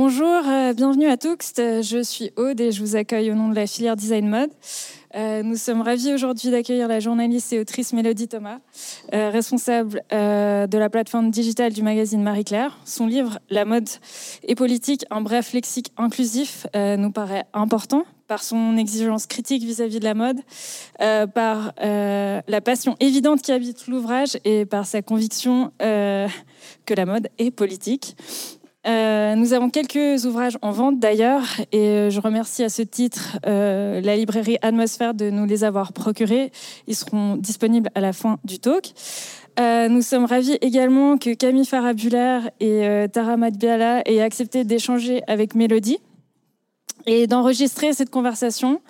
bonjour, bienvenue à tous. Je suis Aude et je vous accueille au nom de la filière Design Mode. Euh, nous sommes ravis aujourd'hui d'accueillir la journaliste et autrice Mélodie Thomas, euh, responsable euh, de la plateforme digitale du magazine Marie-Claire. Son livre La mode et politique, un bref lexique inclusif, nous paraît important par son exigence critique vis-à-vis -vis de la mode, par la passion évidente qui habite l'ouvrage et par sa conviction que la mode est politique. Euh, nous avons quelques ouvrages en vente d'ailleurs et euh, je remercie à ce titre euh, la librairie Atmosphère de nous les avoir procurés. Ils seront disponibles à la fin du talk. nous sommes ravis également que Camille Farabulaire et Tara Madbiala aient accepté d'échanger avec Mélodie et d'enregistrer cette conversation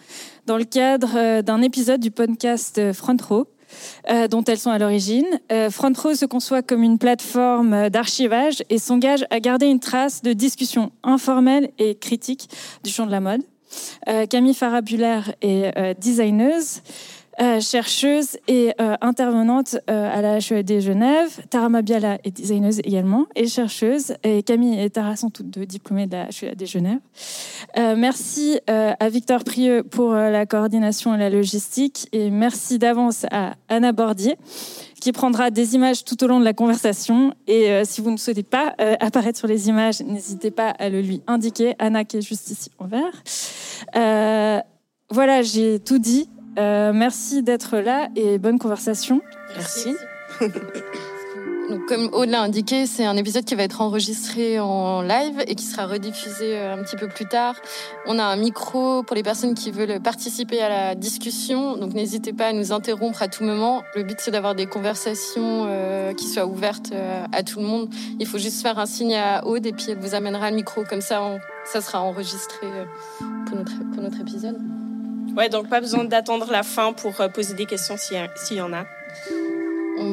dans le cadre d'un épisode du podcast Front Row. Euh, dont elles sont à l'origine. Euh, Front Row se conçoit comme une plateforme d'archivage et s'engage à garder une trace de discussion informelle et critique du champ de la mode. Euh, Camille Farabulaire est designeuse. Euh, chercheuse et euh, intervenante euh, à la HED Genève. Tara Mabiala est designeuse également et chercheuse. Et Camille et Tara sont toutes deux diplômées de la HED Genève. merci à Victor Prieux pour la coordination et la logistique. Et merci d'avance à Anna Bordier qui prendra des images tout au long de la conversation. Et si vous ne souhaitez pas apparaître sur les images, n'hésitez pas à le lui indiquer. Anna qui est juste ici en vert. voilà, j'ai tout dit. Euh, merci d'être là et bonne conversation. Merci. Comme Aude l'a indiqué, c'est un épisode qui va être enregistré en live et qui sera rediffusé euh, un petit peu plus tard. On a un micro pour les personnes qui veulent participer à la discussion, donc n'hésitez pas à nous interrompre à tout moment. Le but c'est d'avoir des conversations euh, qui soient ouvertes à tout le monde. Il faut juste faire un signe à Aude et puis elle vous amènera le micro, comme ça ça sera enregistré pour notre épisode. Ouais, donc pas besoin d'attendre la fin pour euh, poser des questions s'il y en a.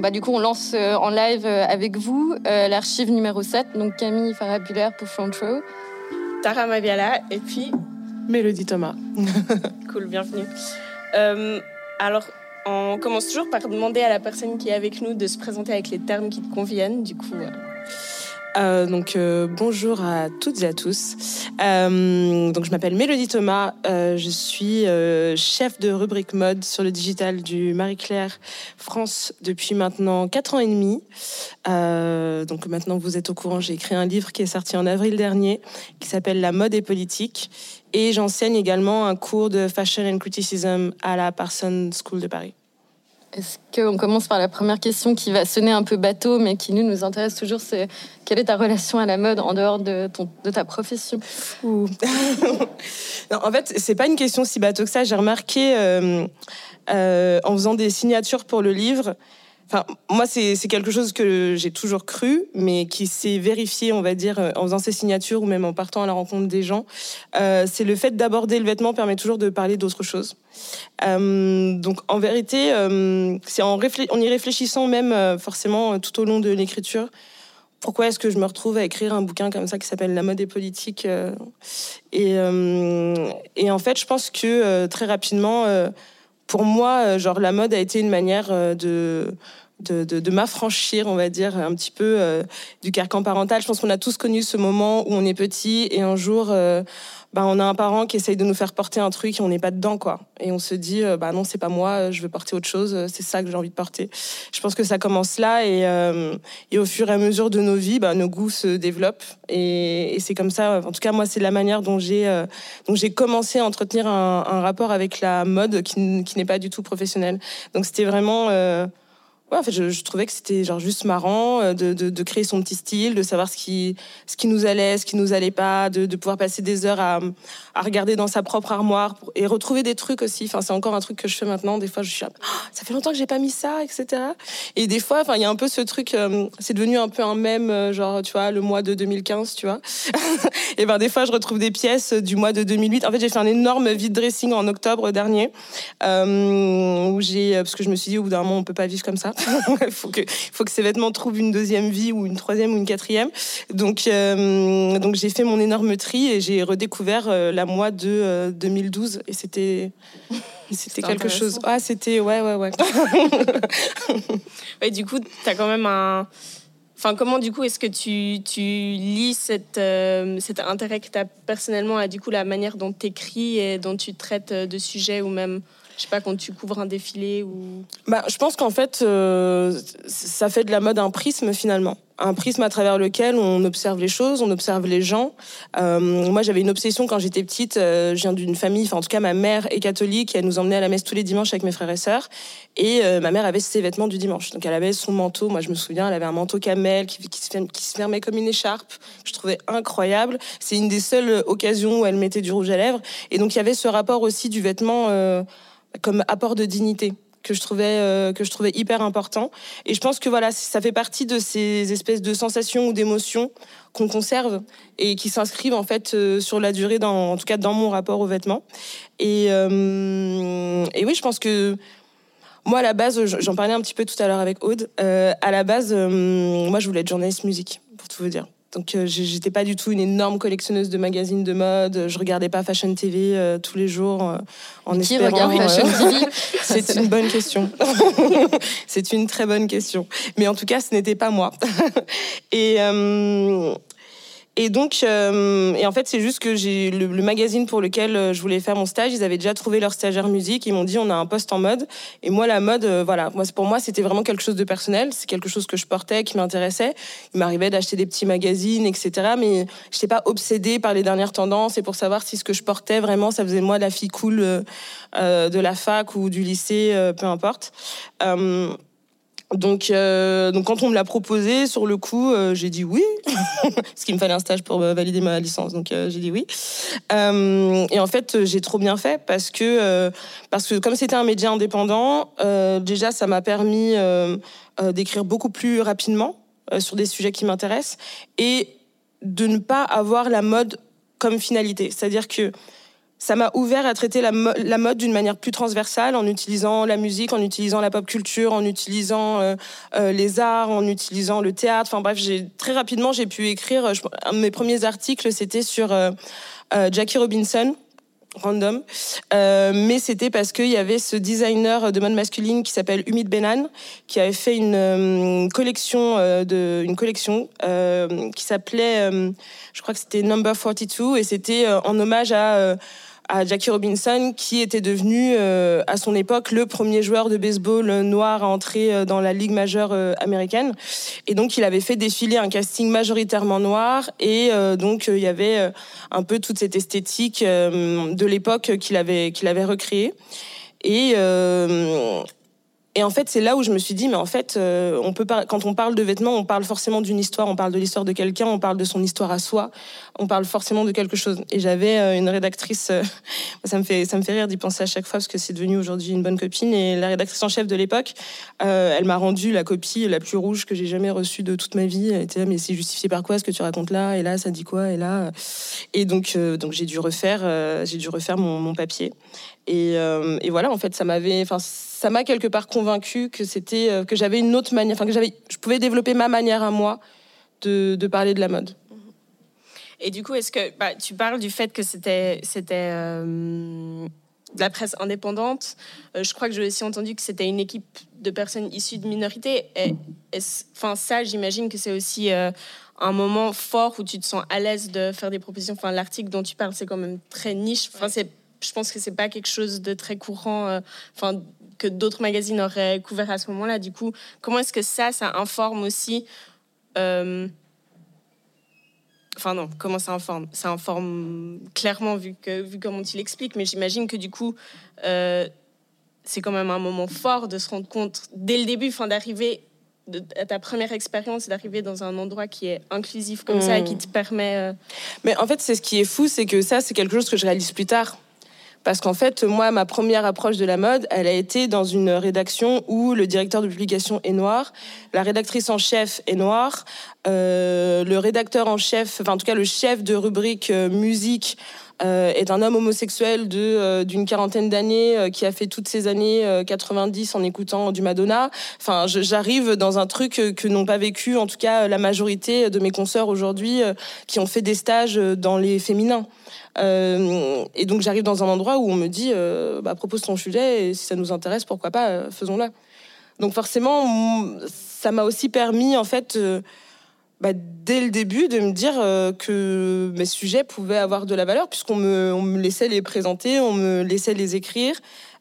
Bah, du coup, on lance euh, en live euh, avec vous l'archive numéro 7, donc Camille Farabulaire pour Front Row. Tara Maviala et puis Mélodie Thomas. cool, bienvenue. alors, on commence toujours par demander à la personne qui est avec nous de se présenter avec les termes qui te conviennent. Du coup, euh, donc euh, bonjour à toutes et à tous. Euh, donc je m'appelle Mélodie Thomas. je suis chef de rubrique mode sur le digital du Marie Claire France depuis maintenant 4 ans et demi. donc maintenant vous êtes au courant, j'ai écrit un livre qui est sorti en avril dernier qui s'appelle La mode et politique. Et j'enseigne également un cours de fashion and criticism à la Parsons School de Paris. Est-ce qu'on commence par la première question qui va sonner un peu bateau, mais qui nous, nous intéresse toujours, c'est quelle est ta relation à la mode en dehors de, ton, de ta profession non, En fait, c'est pas une question si bateau que ça. J'ai remarqué euh, euh, en faisant des signatures pour le livre, Enfin, moi, c'est quelque chose que j'ai toujours cru, mais qui s'est vérifié, on va dire, en faisant ces signatures ou même en partant à la rencontre des gens. Euh, c'est le fait d'aborder le vêtement permet toujours de parler d'autre chose. Euh, donc, en vérité, euh, c'est en, y réfléchissant même forcément tout au long de l'écriture. Pourquoi est-ce que je me retrouve à écrire un bouquin comme ça qui s'appelle La mode et politique et, en fait, je pense que très rapidement pour moi, euh, genre la mode a été une manière euh, de de, de, m'affranchir, on va dire, un petit peu euh, du carcan parental. Je pense qu'on a tous connu ce moment où on est petit et un jour, bah, on a un parent qui essaye de nous faire porter un truc et on n'est pas dedans, quoi. Et on se dit, bah non, c'est pas moi, je veux porter autre chose, c'est ça que j'ai envie de porter. Je pense que ça commence là et, et au fur et à mesure de nos vies, bah, nos goûts se développent et, et c'est comme ça. En tout cas, moi, c'est la manière dont j'ai dont j'ai commencé à entretenir un, un, rapport avec la mode qui, qui n'est pas du tout professionnel. Donc c'était vraiment En fait, je, trouvais que c'était genre juste marrant euh, de, créer son petit style, de savoir ce qui, ce qui nous allait, ce qui nous allait pas, de, pouvoir passer des heures à, regarder dans sa propre armoire et retrouver des trucs aussi. Enfin, c'est encore un truc que je fais maintenant. Des fois, je suis là, oh, ça fait longtemps que j'ai pas mis ça, etc. Et des fois, enfin, il y a un peu ce truc, euh, c'est devenu un peu un mème, euh, genre, tu vois, le mois de 2015, tu vois. et ben, des fois, je retrouve des pièces du mois de 2008. En fait, j'ai fait un énorme vide dressing en octobre dernier, où j'ai, parce que je me suis dit, au bout d'un moment, on peut pas vivre comme ça. il faut que, faut que ces vêtements trouvent une deuxième vie ou une troisième ou une quatrième. Donc, euh, donc j'ai fait mon énorme tri et j'ai redécouvert euh, la moi de 2012 euh, et c'était c'était quelque chose. Ah, c'était ouais ouais ouais. ouais du coup, tu as quand même un Enfin, comment du coup est-ce que tu, tu lis cette, cet intérêt que tu as personnellement à du coup la manière dont tu écris et dont tu traites de sujets ou même je sais pas, quand tu couvres un défilé ou... Bah, je pense qu'en fait, euh, ça fait de la mode un prisme finalement. Un prisme à travers lequel on observe les choses, on observe les gens. Euh, moi, j'avais une obsession quand j'étais petite. Euh, je viens d'une famille, enfin en tout cas, ma mère est catholique. Elle nous emmenait à la messe tous les dimanches avec mes frères et sœurs. Et ma mère avait ses vêtements du dimanche. Donc elle avait son manteau. Moi, je me souviens, elle avait un manteau camel qui, se fermait comme une écharpe. Je trouvais incroyable. C'est une des seules occasions où elle mettait du rouge à lèvres. Et donc il y avait ce rapport aussi du vêtement comme apport de dignité que je trouvais euh, que je trouvais hyper important. Et je pense que voilà ça fait partie de ces espèces de sensations ou d'émotions qu'on conserve et qui s'inscrivent en fait euh, sur la durée dans en tout cas dans mon rapport aux vêtements. Et euh, et oui je pense que moi à la base j'en parlais un petit peu tout à l'heure avec Aude à la base moi je voulais être journaliste musique pour tout vous dire donc euh, j'étais pas du tout une énorme collectionneuse de magazines de mode. Je regardais pas Fashion TV euh, tous les jours euh, en Qui espérant. regarde Fashion TV C'est une bonne question. C'est une très bonne question. Mais en tout cas, ce n'était pas moi. et et donc, euh, et en fait, c'est juste que j'ai le, magazine pour lequel euh, je voulais faire mon stage, ils avaient déjà trouvé leur stagiaire musique. Ils m'ont dit, on a un poste en mode. Et moi, la mode, euh, voilà, moi, pour moi, c'était vraiment quelque chose de personnel. C'est quelque chose que je portais, qui m'intéressait. Il m'arrivait d'acheter des petits magazines, etc. Mais je n'étais pas obsédée par les dernières tendances et pour savoir si ce que je portais vraiment, ça faisait de moi la fille cool de la fac ou du lycée, peu importe. Donc, euh, donc quand on me l'a proposé, sur le coup, euh, j'ai dit oui, parce qu'il me fallait un stage pour euh, valider ma licence, donc j'ai dit oui. et en fait, j'ai trop bien fait parce que parce que comme c'était un média indépendant, déjà ça m'a permis d'écrire beaucoup plus rapidement sur des sujets qui m'intéressent et de ne pas avoir la mode comme finalité. C'est-à-dire que ça m'a ouvert à traiter la, mode d'une manière plus transversale, en utilisant la musique, en utilisant la pop culture, en utilisant euh, euh, les arts, en utilisant le théâtre. Enfin bref, très rapidement j'ai pu écrire. un de mes premiers articles, c'était sur euh, Jackie Robinson, random. Euh, mais c'était parce qu'il y avait ce designer de mode masculine qui s'appelle Umid Benan, qui avait fait une collection, une collection qui s'appelait, je crois que c'était Number 42, et c'était en hommage à à Jackie Robinson, qui était devenu euh, à son époque le premier joueur de baseball noir à entrer euh, dans la ligue majeure euh, américaine. Et donc il avait fait défiler un casting majoritairement noir, et donc il y avait un peu toute cette esthétique de l'époque qu'il avait qu'il avait recréée. Et et en fait, c'est là où je me suis dit, mais en fait, euh, on peut quand on parle de vêtements, on parle forcément d'une histoire, on parle de l'histoire de quelqu'un, on parle de son histoire à soi, on parle forcément de quelque chose. Et j'avais euh, une rédactrice, euh, ça me fait ça me fait rire d'y penser à chaque fois parce que c'est devenu aujourd'hui une bonne copine. Et la rédactrice en chef de l'époque, elle m'a rendu la copie la plus rouge que j'ai jamais reçue de toute ma vie. Elle était mais c'est justifié par quoi? Ce que tu racontes là Et là, ça dit quoi? Et là, et donc donc j'ai dû refaire j'ai dû refaire mon, mon papier. Et, et, voilà, en fait, ça m'avait, enfin ça m'a quelque part convaincu que c'était euh, que j'avais une autre manière, enfin que j'avais, je pouvais développer ma manière à moi de, de parler de la mode. Et du coup, est-ce que bah, tu parles du fait que c'était c'était euh, de la presse indépendante euh, Je crois que j'ai aussi entendu que c'était une équipe de personnes issues de minorités. Enfin, ça, j'imagine que c'est aussi un moment fort où tu te sens à l'aise de faire des propositions. Enfin, l'article dont tu parles, c'est quand même très niche. Enfin, c'est je pense que c'est pas quelque chose de très courant. Enfin, que d'autres magazines auraient couvert à ce moment-là. Du coup, comment est-ce que ça, ça informe aussi euh, Enfin non, comment ça informe Ça informe clairement vu, que, vu comment tu l'expliques, mais j'imagine que du coup, euh, c'est quand même un moment fort de se rendre compte dès le début, enfin d'arriver à ta première expérience, d'arriver dans un endroit qui est inclusif comme ça et qui hmm. te permet... Euh, mais en fait, c'est ce qui est fou, c'est que ça, c'est quelque chose que je réalise plus tard. Parce qu'en fait, moi, ma première approche de la mode, elle a été dans une rédaction où le directeur de publication est noir, la rédactrice en chef est noire, euh, le rédacteur en chef, enfin en tout cas le chef de rubrique euh, musique, euh, est un homme homosexuel de d'une quarantaine d'années qui a fait toutes ces années 90 en écoutant du Madonna. Enfin, j'arrive dans un truc que n'ont pas vécu, en tout cas la majorité de mes consoeurs aujourd'hui, qui ont fait des stages dans les féminins. Euh, et donc j'arrive dans un endroit où on me dit, euh, bah, propose ton sujet et si ça nous intéresse, pourquoi pas, euh, faisons-le. Donc forcément, ça m'a aussi permis en fait bah, dès le début de me dire que mes sujets pouvaient avoir de la valeur puisqu'on me, laissait les présenter, on me laissait les écrire.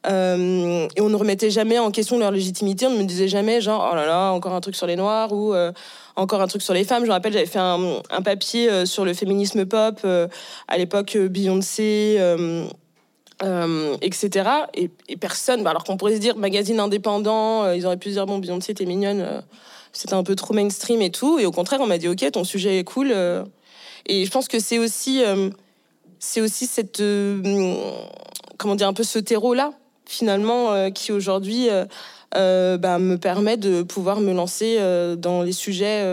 Euh, et on ne remettait jamais en question leur légitimité. On ne me disait jamais, genre, oh là là, encore un truc sur les Noirs ou euh, encore un truc sur les femmes. Je me rappelle, j'avais fait un, papier euh, sur le féminisme pop à l'époque Beyoncé. etc. Et, personne, bah, alors qu'on pourrait se dire magazine indépendant, ils auraient pu se dire bon, Beyoncé, t'es mignonne, c'était un peu trop mainstream et tout. Et au contraire, on m'a dit ok, ton sujet est cool. et je pense que c'est aussi, c'est aussi cette, comment dire, un peu ce terreau-là finalement, euh, qui aujourd'hui euh, euh, bah, me permet de pouvoir me lancer dans les sujets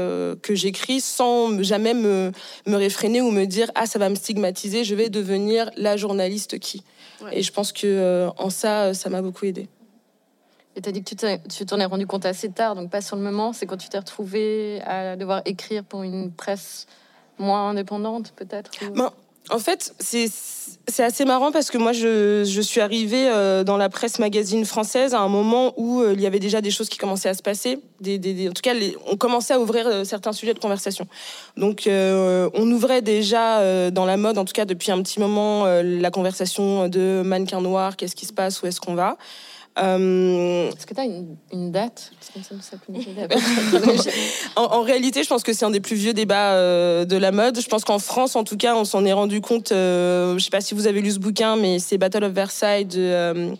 que j'écris sans jamais me, me réfréner ou me dire ah ça va me stigmatiser, je vais devenir la journaliste qui. Et je pense que en ça, ça m'a beaucoup aidé. Et tu as dit que tu t'en es rendu compte assez tard, donc pas sur le moment. C'est quand tu t'es retrouvée à devoir écrire pour une presse moins indépendante, peut-être ben, En fait, c'est assez marrant parce que moi, je, suis arrivée euh, dans la presse magazine française à un moment où euh, il y avait déjà des choses qui commençaient à se passer. En tout cas, on commençait à ouvrir euh, certains sujets de conversation. Donc, on ouvrait déjà dans la mode, en tout cas depuis un petit moment, la conversation de mannequin noir, qu'est-ce qui se passe, où est-ce qu'on va. Euh, Est-ce que tu as une, date? En, en, réalité, je pense que c'est un des plus vieux débats euh, de la mode. Je pense qu'en France, en tout cas, on s'en est rendu compte. Euh, je ne sais pas si vous avez lu ce bouquin, mais c'est Battle of Versailles de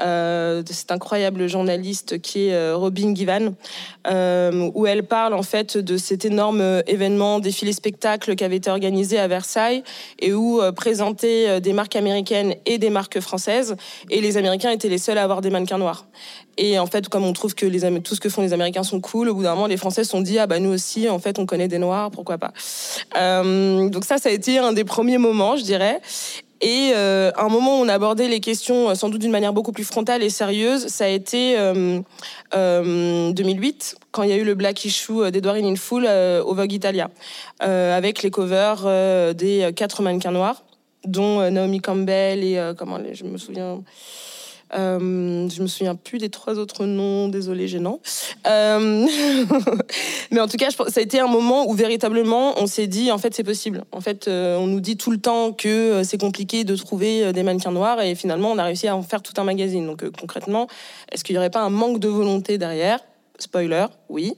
euh, de cette incroyable journaliste qui est euh, Robin Givan, euh, où elle parle en fait de cet énorme événement défilé-spectacle qui avait été organisé à Versailles et où présentaient des marques américaines et des marques françaises, et les Américains étaient les seuls à avoir des mannequins noirs. Et en fait, comme on trouve que tout ce que font les Américains sont cool, au bout d'un moment, les Français se sont dit ah bah nous aussi, en fait, on connaît des Noirs, pourquoi pas? donc ça, ça a été un des premiers moments, je dirais. Et euh, un moment où on a abordé les questions euh, sans doute d'une manière beaucoup plus frontale et sérieuse, ça a été euh, 2008, euh, quand il y a eu le Black Issue d'Edouard in Full au Vogue Italia, avec les covers des quatre mannequins noirs, dont Naomi Campbell et comment je me souviens. Euh, je me souviens plus des trois autres noms, désolé, gênant. Euh, mais en tout cas, ça a été un moment où véritablement on s'est dit, en fait, c'est possible. En fait, euh, on nous dit tout le temps que c'est compliqué de trouver des mannequins noirs et finalement, on a réussi à en faire tout un magazine. Donc concrètement, est-ce qu'il n'y aurait pas un manque de volonté derrière? Spoiler, oui.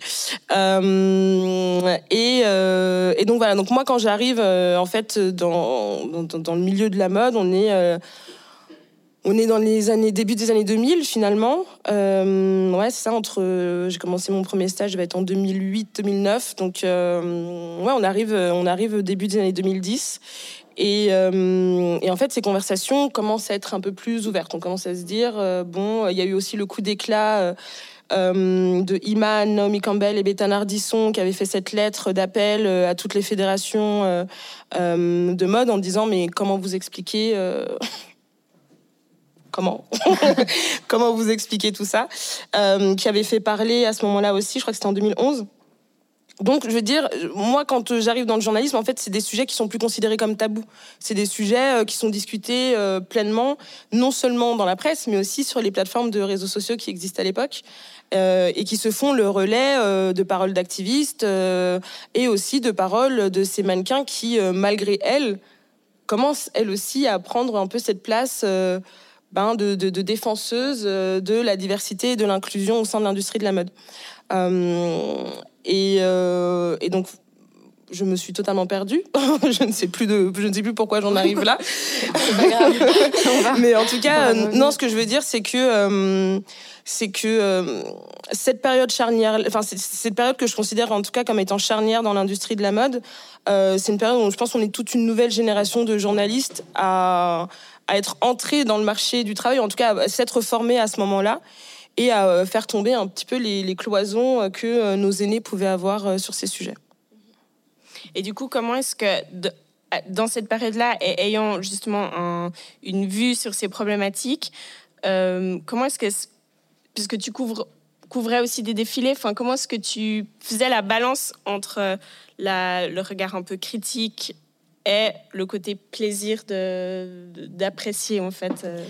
et, donc voilà. Donc moi, quand j'arrive en fait dans, le milieu de la mode, on est on est dans les années début des années 2000 finalement. Euh, ouais, c'est ça. Entre, j'ai commencé mon premier stage, je vais être en 2008-2009. Donc euh, ouais, on arrive, on arrive début des années 2010. Et, euh, et, en fait, ces conversations commencent à être un peu plus ouvertes. On commence à se dire bon, il y a eu aussi le coup d'éclat. de Iman, Naomi Campbell et Bethany Ardisson qui avaient fait cette lettre d'appel à toutes les fédérations de mode en disant mais comment vous expliquez comment comment vous expliquer tout ça euh, qui avait fait parler à ce moment-là aussi je crois que c'était en 2011 donc, je veux dire, moi, quand j'arrive dans le journalisme, en fait, c'est des sujets qui sont plus considérés comme tabous. C'est des sujets euh, qui sont discutés euh, pleinement, non seulement dans la presse, mais aussi sur les plateformes de réseaux sociaux qui existent à l'époque. et qui se font le relais de paroles d'activistes et aussi de paroles de ces mannequins qui, malgré elles, commencent elles aussi à prendre un peu cette place ben, de, de, de, défenseuses euh, de la diversité et de l'inclusion au sein de l'industrie de la mode. Euh, et, euh, et, donc, je me suis totalement perdue. je ne sais plus de, je ne sais plus pourquoi j'en arrive là. Mais en tout cas, non, ce que je veux dire, c'est que c'est que cette période charnière, enfin cette période que je considère en tout cas comme étant charnière dans l'industrie de la mode, c'est une période où je pense qu'on est toute une nouvelle génération de journalistes à, à être entré dans le marché du travail, en tout cas à s'être formé à ce moment-là et à euh, faire tomber un petit peu les, cloisons euh, que euh, nos aînés pouvaient avoir sur ces sujets. Et du coup, comment est-ce que dans cette période-là, et ayant justement une vue sur ces problématiques, comment est-ce que, puisque tu couvres, couvrais aussi des défilés, enfin, comment est-ce que tu faisais la balance entre le regard un peu critique et le côté plaisir d'apprécier en fait euh,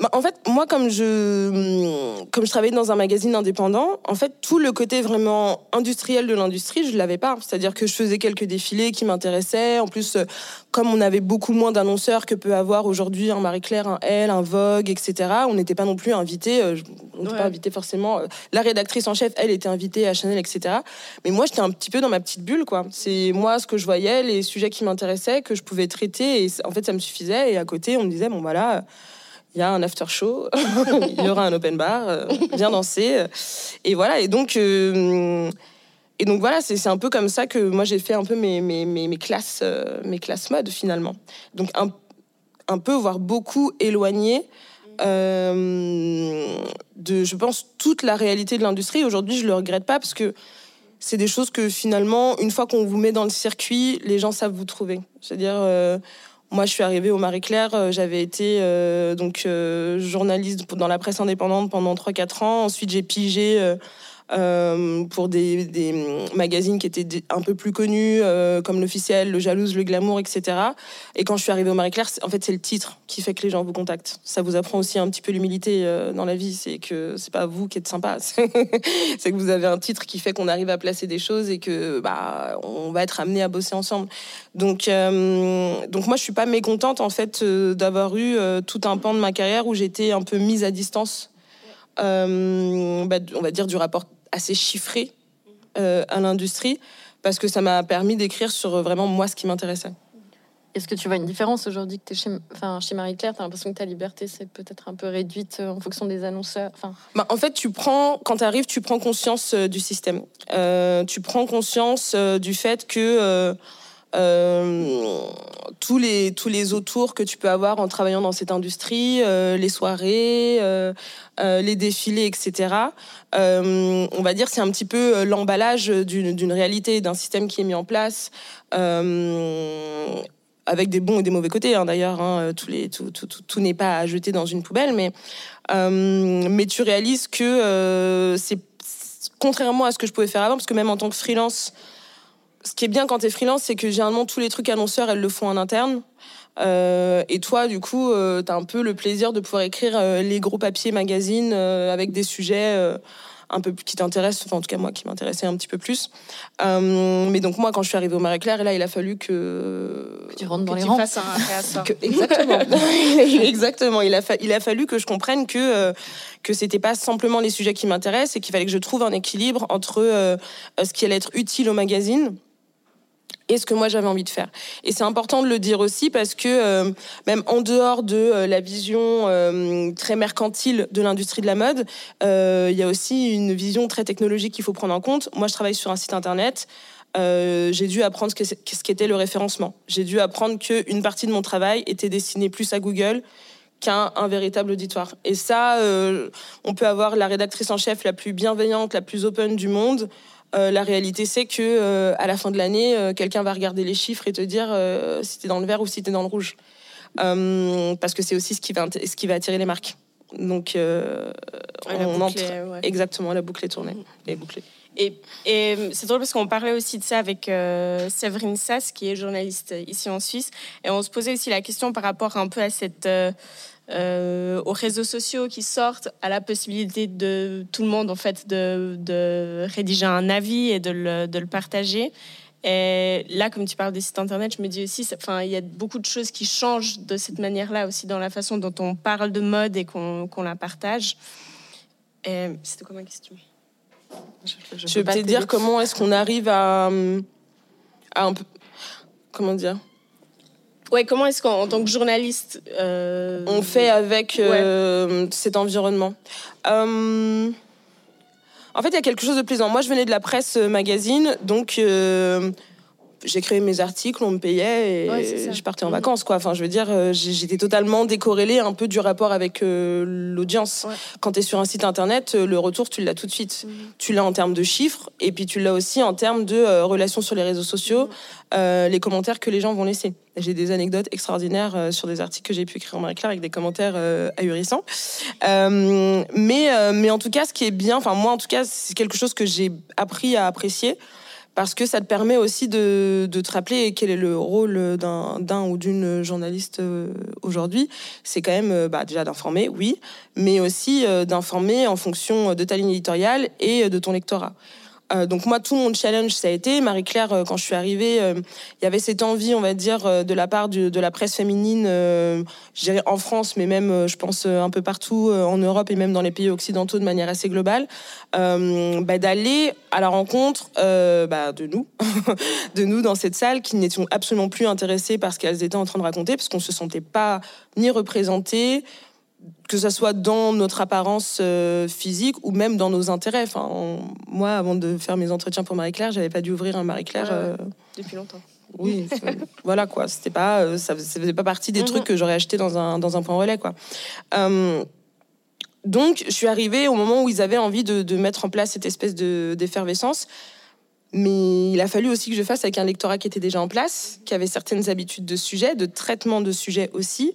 bah, en fait, moi, comme je, comme je travaillais dans un magazine indépendant, en fait, tout le côté vraiment industriel de l'industrie, je l'avais pas. C'est-à-dire que je faisais quelques défilés qui m'intéressaient. En plus, euh, comme on avait beaucoup moins d'annonceurs que peut avoir aujourd'hui un Marie-Claire, un Elle, un Vogue, etc., on n'était pas non plus invité. Euh, on n'était pas invité forcément. Euh, la rédactrice en chef, elle, était invitée à Chanel, etc. Mais moi, j'étais un petit peu dans ma petite bulle, quoi. C'est moi ce que je voyais, les sujets qui m'intéressaient, que je pouvais traiter. Et en fait, ça me suffisait. Et à côté, on me disait, bon, voilà il y a un after show, il y aura un open bar, euh, viens danser. Et voilà, et donc, euh, et donc voilà, c'est un peu comme ça que moi j'ai fait un peu mes, mes, mes, classes, euh, mes classes mode finalement. Donc un, un peu, voire beaucoup éloigné de, je pense, toute la réalité de l'industrie. Aujourd'hui, je le regrette pas parce que c'est des choses que finalement, une fois qu'on vous met dans le circuit, les gens savent vous trouver. C'est-à-dire moi, je suis arrivée au Marie-Claire, euh, j'avais été euh, donc euh, journaliste dans la presse indépendante pendant 3-4 ans. Ensuite, j'ai pigé euh, pour des, magazines qui étaient un peu plus connus, euh, comme l'officiel, le jalouse, le glamour, etc. Et quand je suis arrivée au Marie Claire, en fait, c'est le titre qui fait que les gens vous contactent. Ça vous apprend aussi un petit peu l'humilité euh, dans la vie. C'est que c'est pas vous qui êtes sympa, c'est que vous avez un titre qui fait qu'on arrive à placer des choses et que bah on va être amené à bosser ensemble. Donc, donc moi, je suis pas mécontente en fait d'avoir eu tout un pan de ma carrière où j'étais un peu mise à distance. Bah, on va dire du rapport assez chiffré euh, à l'industrie parce que ça m'a permis d'écrire sur euh, vraiment moi ce qui m'intéressait. Est-ce que tu vois une différence aujourd'hui que tu es chez, enfin, chez Marie-Claire? Tu as l'impression que ta liberté, c'est peut-être un peu réduite euh, en fonction des annonceurs enfin... Bah, en fait, tu prends, quand tu arrives, tu prends conscience du système. tu prends conscience du fait que tous les tous les autours que tu peux avoir en travaillant dans cette industrie, euh, les soirées, euh, les défilés, etc. on va dire c'est un petit peu l'emballage d'une réalité, d'un système qui est mis en place. avec des bons et des mauvais côtés, hein, d'ailleurs. Hein, tout, tout n'est pas à jeter dans une poubelle, mais, mais tu réalises que c'est contrairement à ce que je pouvais faire avant, parce que même en tant que freelance, ce qui est bien quand tu es freelance, c'est que généralement tous les trucs annonceurs, elles le font en interne. Euh, et toi, du coup, euh, tu as un peu le plaisir de pouvoir écrire euh, les gros papiers magazines avec des sujets un peu qui t'intéressent, enfin en tout cas moi qui m'intéressait un petit peu plus. mais donc moi, quand je suis arrivée au Marie Claire, là, il a fallu que, tu rentres dans les rangs. exactement, exactement. Il a, il a fallu que je comprenne que que c'était pas simplement les sujets qui m'intéressent et qu'il fallait que je trouve un équilibre entre ce qui allait être utile au magazine et ce que moi j'avais envie de faire. Et c'est important de le dire aussi parce que euh, même en dehors de euh, la vision euh, très mercantile de l'industrie de la mode, il y a aussi une vision très technologique qu'il faut prendre en compte. Moi, je travaille sur un site internet. j'ai dû apprendre ce qu'était le référencement. J'ai dû apprendre qu'une partie de mon travail était destinée plus à Google qu'un un véritable auditoire. Et ça, on peut avoir la rédactrice en chef la plus bienveillante, la plus open du monde. Euh, la réalité, c'est que euh, à la fin de l'année, euh, quelqu'un va regarder les chiffres et te dire si t'es dans le vert ou si t'es dans le rouge, parce que c'est aussi ce qui va ce qui va attirer les marques. Donc, on entre. exactement la boucle est tournée. Et bouclée. Et, et c'est drôle parce qu'on parlait aussi de ça avec Séverine Sass, qui est journaliste ici en Suisse, et on se posait aussi la question par rapport un peu à cette euh, aux réseaux sociaux qui sortent, à la possibilité de tout le monde en fait de, rédiger un avis et de le, partager. Et là, comme tu parles des sites internet, je me dis aussi, enfin, il y a beaucoup de choses qui changent de cette manière-là aussi dans la façon dont on parle de mode et qu'on la partage. C'était quoi ma question? Je, je, vais peut-être dire comment est-ce qu'on arrive à, à un peu, comment dire? Ouais, comment est-ce qu'en tant que journaliste, euh, on fait avec euh, cet environnement euh, En fait, il y a quelque chose de plaisant. Moi, je venais de la presse magazine, donc j'écrivais mes articles, on me payait et je partais en mhm. vacances. Quoi. Enfin, je veux dire, euh, j'étais totalement décorrélée un peu du rapport avec euh, l'audience. Quand tu es sur un site internet, euh, le retour, tu l'as tout de suite. Mhm. Tu l'as en termes de chiffres et puis tu l'as aussi en termes de relations sur les réseaux sociaux, mhm. les commentaires que les gens vont laisser. J'ai des anecdotes extraordinaires sur des articles que j'ai pu écrire en Marie-Claire avec des commentaires ahurissants. mais, mais en tout cas, ce qui est bien, enfin moi en tout cas, c'est quelque chose que j'ai appris à apprécier parce que ça te permet aussi de, te rappeler quel est le rôle d'un ou d'une journaliste aujourd'hui. C'est quand même bah, déjà d'informer, oui, mais aussi d'informer en fonction de ta ligne éditoriale et de ton lectorat. Euh, donc moi, tout mon challenge, ça a été, Marie-Claire, euh, quand je suis arrivée, euh, il y avait cette envie, on va dire, de la part de la presse féminine, je en France, mais même, je pense, un peu partout en Europe et même dans les pays occidentaux de manière assez globale, bah, d'aller à la rencontre bah, de nous, de nous dans cette salle, qui n'étions absolument plus intéressées par ce qu'elles étaient en train de raconter, parce qu'on se sentait pas ni représentées, que ce soit dans notre apparence euh, physique ou même dans nos intérêts. Enfin, moi, avant de faire mes entretiens pour Marie-Claire, j'avais pas dû ouvrir un Marie-Claire. Euh, Depuis longtemps. Oui, voilà quoi. C'était pas, euh, ça, faisait pas partie des mhm. trucs que j'aurais acheté dans un, dans un point relais quoi. donc, je suis arrivée au moment où ils avaient envie de, de mettre en place cette espèce d'effervescence. Mais il a fallu aussi que je fasse avec un lectorat qui était déjà en place, qui avait certaines habitudes de sujet, de traitement de sujet aussi.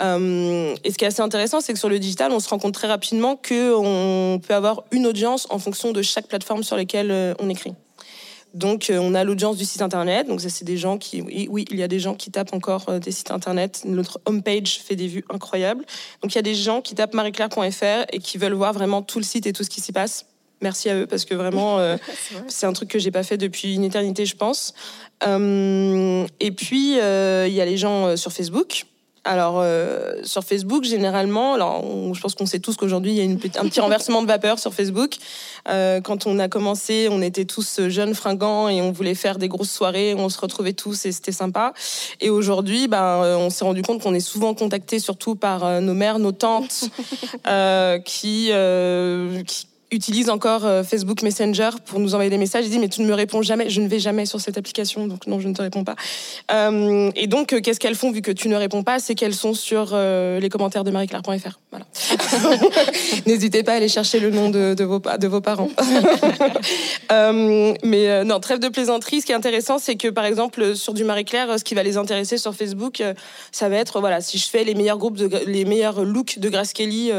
Euh, et ce qui est assez intéressant, c'est que sur le digital, on se rend compte très rapidement qu'on peut avoir une audience en fonction de chaque plateforme sur laquelle euh, on écrit. Donc, euh, on a l'audience du site internet. Donc, ça, c'est des gens qui, oui, il y a des gens qui tapent encore des sites internet. Notre homepage fait des vues incroyables. Donc, il y a des gens qui tapent marieclaire.fr et qui veulent voir vraiment tout le site et tout ce qui s'y passe. Merci à eux parce que vraiment, c'est un truc que j'ai pas fait depuis une éternité, je pense. et puis, il y a les gens sur Facebook alors euh, sur Facebook généralement, alors je pense qu'on sait tous qu'aujourd'hui il y a une, un petit renversement de vapeur sur Facebook. Euh, quand on a commencé, on était tous jeunes fringants et on voulait faire des grosses soirées, on se retrouvait tous et c'était sympa. Et aujourd'hui, ben euh, on s'est rendu compte qu'on est souvent contacté surtout par nos mères, nos tantes, qui, qui utilise encore euh, Facebook Messenger pour nous envoyer des messages. Il dit mais tu ne me réponds jamais, je ne vais jamais sur cette application, donc non, je ne te réponds pas. Euh, et donc, euh, qu'est-ce qu'elles font vu que tu ne réponds pas? C'est qu'elles sont sur les commentaires de marieclaire.fr. Voilà. N'hésitez pas à aller chercher le nom de, vos, parents. mais non, trêve de plaisanterie. Ce qui est intéressant, c'est que par exemple sur du Marie-Claire, ce qui va les intéresser sur Facebook, ça va être voilà, si je fais les meilleurs groupes, les meilleurs looks de Grace Kelly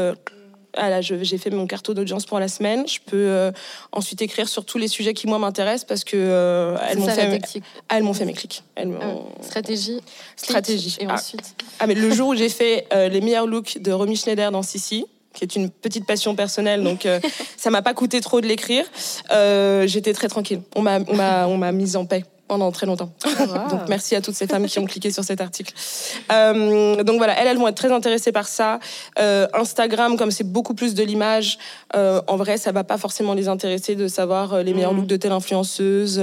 ah là, j'ai fait mon carton d'audience pour la semaine. Je peux euh, ensuite écrire sur tous les sujets qui moi m'intéressent parce que euh, elles m'ont fait, elles m'ont fait mes clics. Elles ah, stratégie, stratégie. Et ah. ensuite. Ah mais le jour où j'ai fait euh, les meilleurs looks de Romy Schneider dans Sissi, qui est une petite passion personnelle, donc ça m'a pas coûté trop de l'écrire. J'étais très tranquille. On m'a on m'a mise en paix pendant très longtemps. donc merci à toutes ces femmes qui ont cliqué sur cet article. Euh, donc voilà, elles, elles vont être très intéressées par ça. Euh, Instagram, comme c'est beaucoup plus de l'image, euh, en vrai, ça va pas forcément les intéresser de savoir les meilleurs mm. looks de telle influenceuse.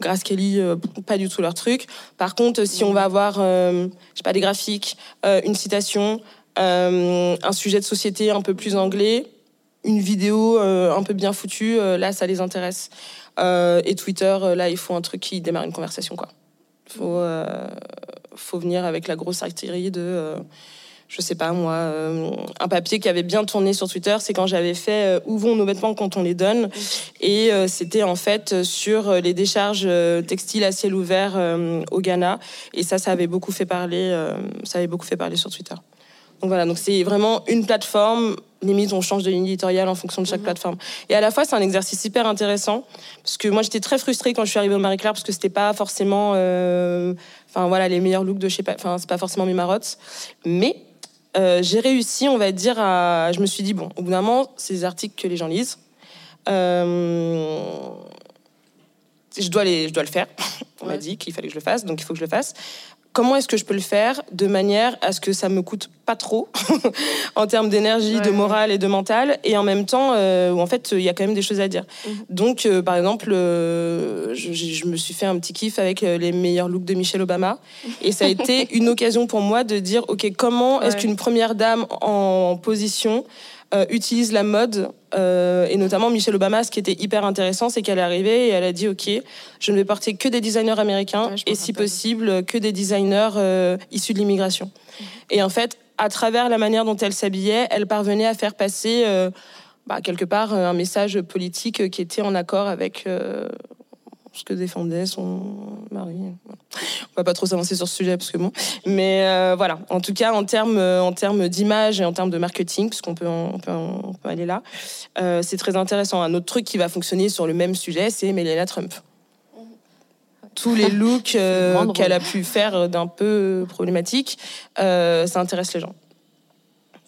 Grace Kelly, pas du tout leur truc. Par contre, si on va avoir, je sais pas, des graphiques, une citation, un sujet de société un peu plus anglais, une vidéo un peu bien foutue, là, ça les intéresse. Euh, et Twitter, euh, là, il faut un truc qui démarre une conversation, quoi. Faut, euh, venir avec la grosse artillerie de je sais pas moi, un papier qui avait bien tourné sur Twitter, c'est quand j'avais fait Où vont nos vêtements quand on les donne? Et c'était en fait sur les décharges textiles à ciel ouvert au Ghana. Et ça, ça avait beaucoup fait parler, ça avait beaucoup fait parler sur Twitter. Donc voilà, donc c'est vraiment une plateforme. Limite, on change de ligne éditoriale en fonction de chaque mhm. plateforme. Et à la fois, c'est un exercice hyper intéressant parce que moi, j'étais très frustrée quand je suis arrivée au Marie Claire parce que c'était pas forcément, euh, enfin voilà, les meilleurs looks de chez, enfin c'est pas forcément mes marottes, mais euh, j'ai réussi, on va dire, à, je me suis dit bon, au bout d'un moment, c'est des articles que les gens lisent. Euh, je dois, les, je dois le faire. On m'a dit qu'il fallait que je le fasse, donc il faut que je le fasse comment est-ce que je peux le faire de manière à ce que ça me coûte pas trop en termes d'énergie, de morale et de mental, et en même temps euh, où en fait il y a quand même des choses à dire. Mhm. Donc euh, par exemple, euh, je, me suis fait un petit kiff avec les meilleurs looks de Michelle Obama, et ça a été une occasion pour moi de dire ok comment est-ce qu'une première dame en position euh, utilise la mode, euh, et notamment Michelle Obama, ce qui était hyper intéressant, c'est qu'elle est arrivée et elle a dit, OK, je ne vais porter que des designers américains, et si possible, que des designers euh, issus de l'immigration. Mhm. Et en fait, à travers la manière dont elle s'habillait, elle parvenait à faire passer... Bah, quelque part un message politique qui était en accord avec ce que défendait son mari. On va pas trop s'avancer sur ce sujet parce que bon, mais euh, voilà. En tout cas, en termes en termes d'image et en termes de marketing, puisqu'on peut, on peut, on peut aller là, euh, c'est très intéressant. Un autre truc qui va fonctionner sur le même sujet, c'est Melania Trump. tous les looks qu'elle a pu faire d'un peu problématique, ça intéresse les gens.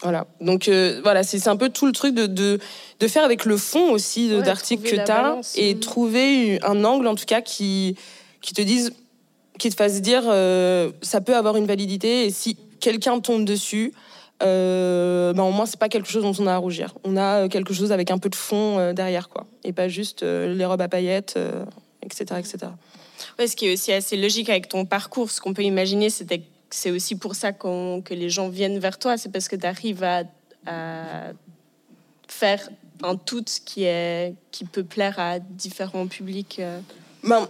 Voilà. Donc voilà, c'est un peu tout le truc de, de, de faire avec le fond aussi d'articles que tu as et trouver un angle en tout cas qui, qui te dise qui te fasse dire euh, ça peut avoir une validité et si quelqu'un tombe dessus, euh, ben au moins c'est pas quelque chose dont on a à rougir. On a euh, quelque chose avec un peu de fond euh, derrière quoi, et pas juste les robes à paillettes, etc., etc. Ouais, ce qui est aussi assez logique avec ton parcours, ce qu'on peut imaginer, c'était c'est aussi pour ça que les gens viennent vers toi, c'est parce que tu arrives à, faire un tout qui est qui peut plaire à différents publics. Ben,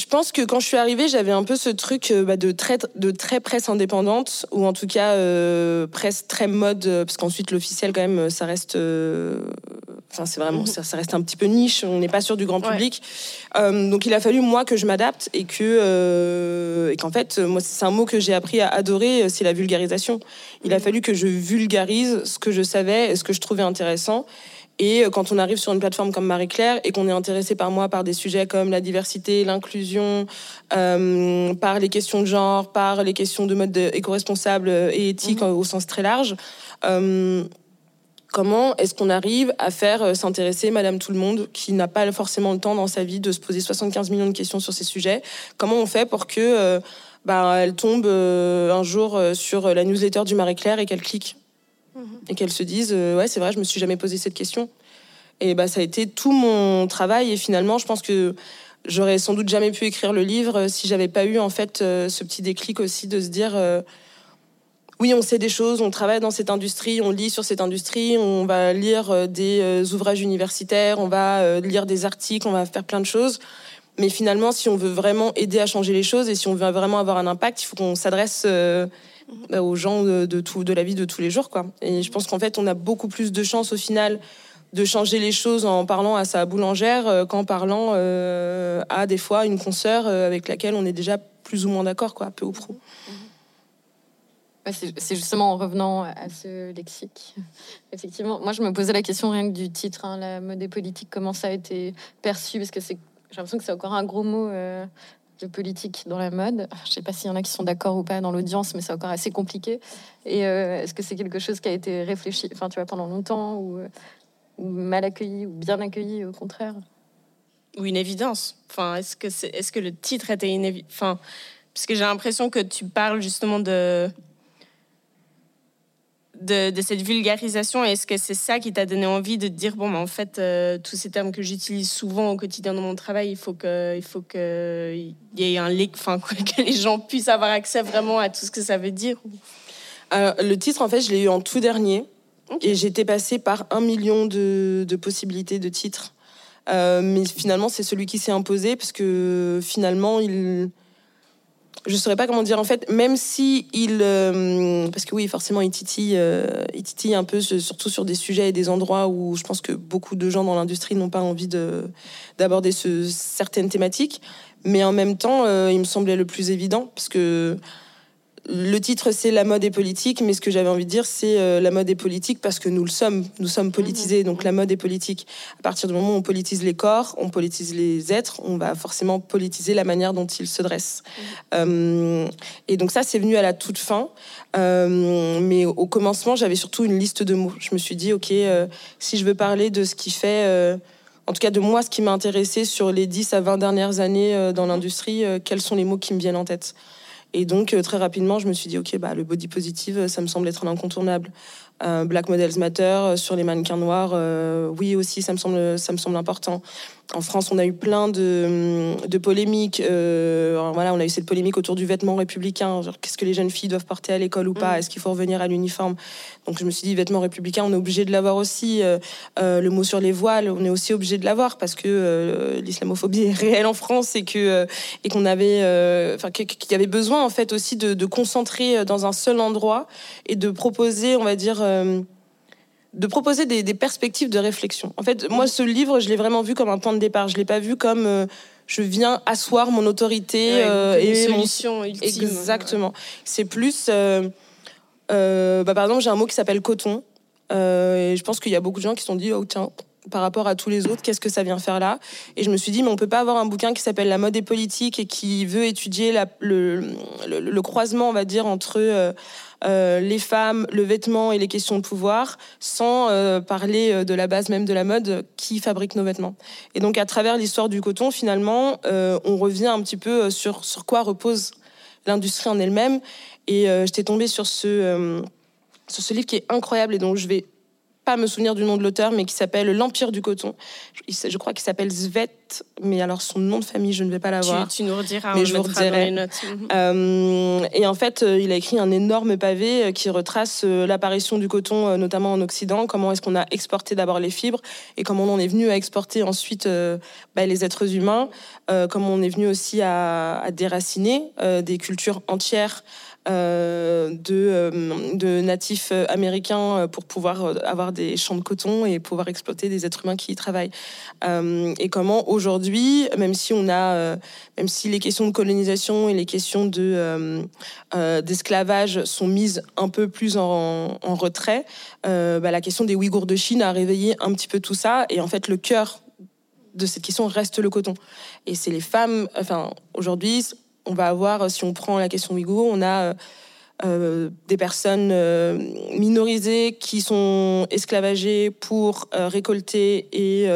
je pense que quand je suis arrivée, j'avais un peu ce truc euh, bah, de, très, de très presse indépendante, ou en tout cas euh, presse très mode, euh, parce qu'ensuite l'officiel, quand même, ça reste. Enfin, c'est vraiment. Ça, reste un petit peu niche, on n'est pas sûr du grand public. donc il a fallu, moi, que je m'adapte et que. et qu'en fait, moi, c'est un mot que j'ai appris à adorer, c'est la vulgarisation. Il a mmh. fallu que je vulgarise ce que je savais et ce que je trouvais intéressant. Et euh, quand on arrive sur une plateforme comme Marie-Claire et qu'on est intéressé par moi par des sujets comme la diversité, l'inclusion, euh, par les questions de genre, par les questions de mode éco-responsable et éthique mhm. au sens très large, euh, comment est-ce qu'on arrive à faire s'intéresser Madame Tout le Monde, qui n'a pas forcément le temps dans sa vie de se poser 75 millions de questions sur ces sujets? Comment on fait pour que bah, elle tombe un jour sur la newsletter du Marie-Claire et qu'elle clique? Et qu'elles se euh, ouais c'est vrai je me suis jamais posé cette question. Et bah ça a été tout mon travail et finalement je pense que j'aurais sans doute jamais pu écrire le livre si j'avais pas eu en fait euh, ce petit déclic aussi de se dire euh, oui, on sait des choses, on travaille dans cette industrie, on lit sur cette industrie, on va lire des ouvrages universitaires, on va lire des articles, on va faire plein de choses. Mais finalement, si on veut vraiment aider à changer les choses et si on veut vraiment avoir un impact, il faut qu'on s'adresse bah, aux gens de, tout, de la vie de tous les jours. Quoi. Et je pense qu'en fait, on a beaucoup plus de chances au final de changer les choses en parlant à sa boulangère euh, qu'en parlant euh, à des fois une consoeur euh, avec laquelle on est déjà plus ou moins d'accord, quoi, peu ou prou. C'est justement en revenant à ce lexique. Effectivement, moi je me posais la question rien que du titre, hein, la mode et politique, comment ça a été perçu, parce que j'ai l'impression que c'est encore un gros mot de politique dans la mode. Je ne sais pas s'il y en a qui sont d'accord ou pas dans l'audience, mais c'est encore assez compliqué. Et euh, est-ce que c'est quelque chose qui a été réfléchi, enfin, tu vois, pendant longtemps, ou, euh, mal accueilli, ou bien accueilli, au contraire? Ou une évidence. Enfin, est-ce que, c'est, est-ce que le titre était une évidence Enfin, parce que j'ai l'impression que tu parles justement de de, cette vulgarisation Est-ce que c'est ça qui t'a donné envie de dire bon, en fait, euh, tous ces termes que j'utilise souvent au quotidien dans mon travail, il faut que, il faut que il y ait un leak, enfin que les gens puissent avoir accès vraiment à tout ce que ça veut dire. le titre, en fait, je l'ai eu en tout dernier et j'étais passée par un million de, possibilités de titres. Euh, mais finalement, c'est celui qui s'est imposé parce que finalement, il je saurais pas comment dire. En fait même si il euh, parce que oui forcément il titille euh, il titille un peu surtout sur des sujets et des endroits où je pense que beaucoup de gens dans l'industrie n'ont pas envie de d'aborder ce, certaines thématiques. Mais en même temps euh, il me semblait le plus évident parce que le titre, c'est La mode est politique, mais ce que j'avais envie de dire, c'est euh, La mode est politique parce que nous le sommes. Nous sommes politisés, donc la mode est politique. À partir du moment où on politise les corps, on politise les êtres, on va forcément politiser la manière dont ils se dressent. Euh, et donc ça, c'est venu à la toute fin. Euh, mais au commencement, j'avais surtout une liste de mots. Je me suis dit, OK, si je veux parler de ce qui fait en tout cas de moi, ce qui m'a intéressé sur les 10 à 20 dernières années dans l'industrie, quels sont les mots qui me viennent en tête? Et donc, euh, très rapidement, je me suis dit, OK, bah, le body positive, ça me semble être un incontournable. Euh, Black Models Matter euh, sur les mannequins noirs, oui aussi, ça me semble important. En France, on a eu plein de, de polémiques. voilà, on a eu cette polémique autour du vêtement républicain. Qu'est-ce que les jeunes filles doivent porter à l'école ou pas? Mm. Est-ce qu'il faut revenir à l'uniforme? Donc, je me suis dit, vêtements républicains, on est obligé de l'avoir aussi. le mot sur les voiles, on est aussi obligé de l'avoir parce que l'islamophobie est réelle en France et que et qu'on avait, enfin, qu'il y avait besoin en fait aussi de, de concentrer dans un seul endroit et de proposer, on va dire euh, de proposer des, perspectives de réflexion. En fait, moi, ce livre, je l'ai vraiment vu comme un point de départ. Je l'ai pas vu comme euh, je viens asseoir mon autorité euh, et solution ultime. Exactement. C'est plus, bah, par exemple, j'ai un mot qui s'appelle coton. et je pense qu'il y a beaucoup de gens qui se sont dit, oh tiens, par rapport à tous les autres, qu'est-ce que ça vient faire là? Et je me suis dit, mais on peut pas avoir un bouquin qui s'appelle La mode et politique et qui veut étudier le, croisement, on va dire, entre euh, euh, les femmes, le vêtement et les questions de pouvoir, sans euh, parler de la base même de la mode, qui fabrique nos vêtements. Et donc, à travers l'histoire du coton, finalement, on revient un petit peu sur, sur quoi repose l'industrie en elle-même. Et j'étais tombée sur ce, sur ce livre qui est incroyable et donc je vais pas me souvenir du nom de l'auteur, mais qui s'appelle L'Empire du coton. Je, crois qu'il s'appelle Svet, mais alors son nom de famille, je ne vais pas l'avoir. Tu, tu nous rediras, mais je vous redirai. Mhm. Euh, et en fait, euh, il a écrit un énorme pavé euh, qui retrace l'apparition du coton, notamment en Occident, comment est-ce qu'on a exporté d'abord les fibres et comment on en est venu à exporter ensuite bah, les êtres humains, comment on est venu aussi à, à déraciner des cultures entières. Euh, de, euh, de, natifs américains euh, pour pouvoir avoir des champs de coton et pouvoir exploiter des êtres humains qui y travaillent. et comment aujourd'hui, même si on a, même si les questions de colonisation et les questions de d'esclavage sont mises un peu plus en, retrait, bah, la question des Ouïghours de Chine a réveillé un petit peu tout ça. Et en fait, le cœur de cette question reste le coton. Et c'est les femmes, enfin, aujourd'hui, on va avoir, si on prend la question ouïghour, on a euh, des personnes euh, minorisées qui sont esclavagées pour euh, récolter et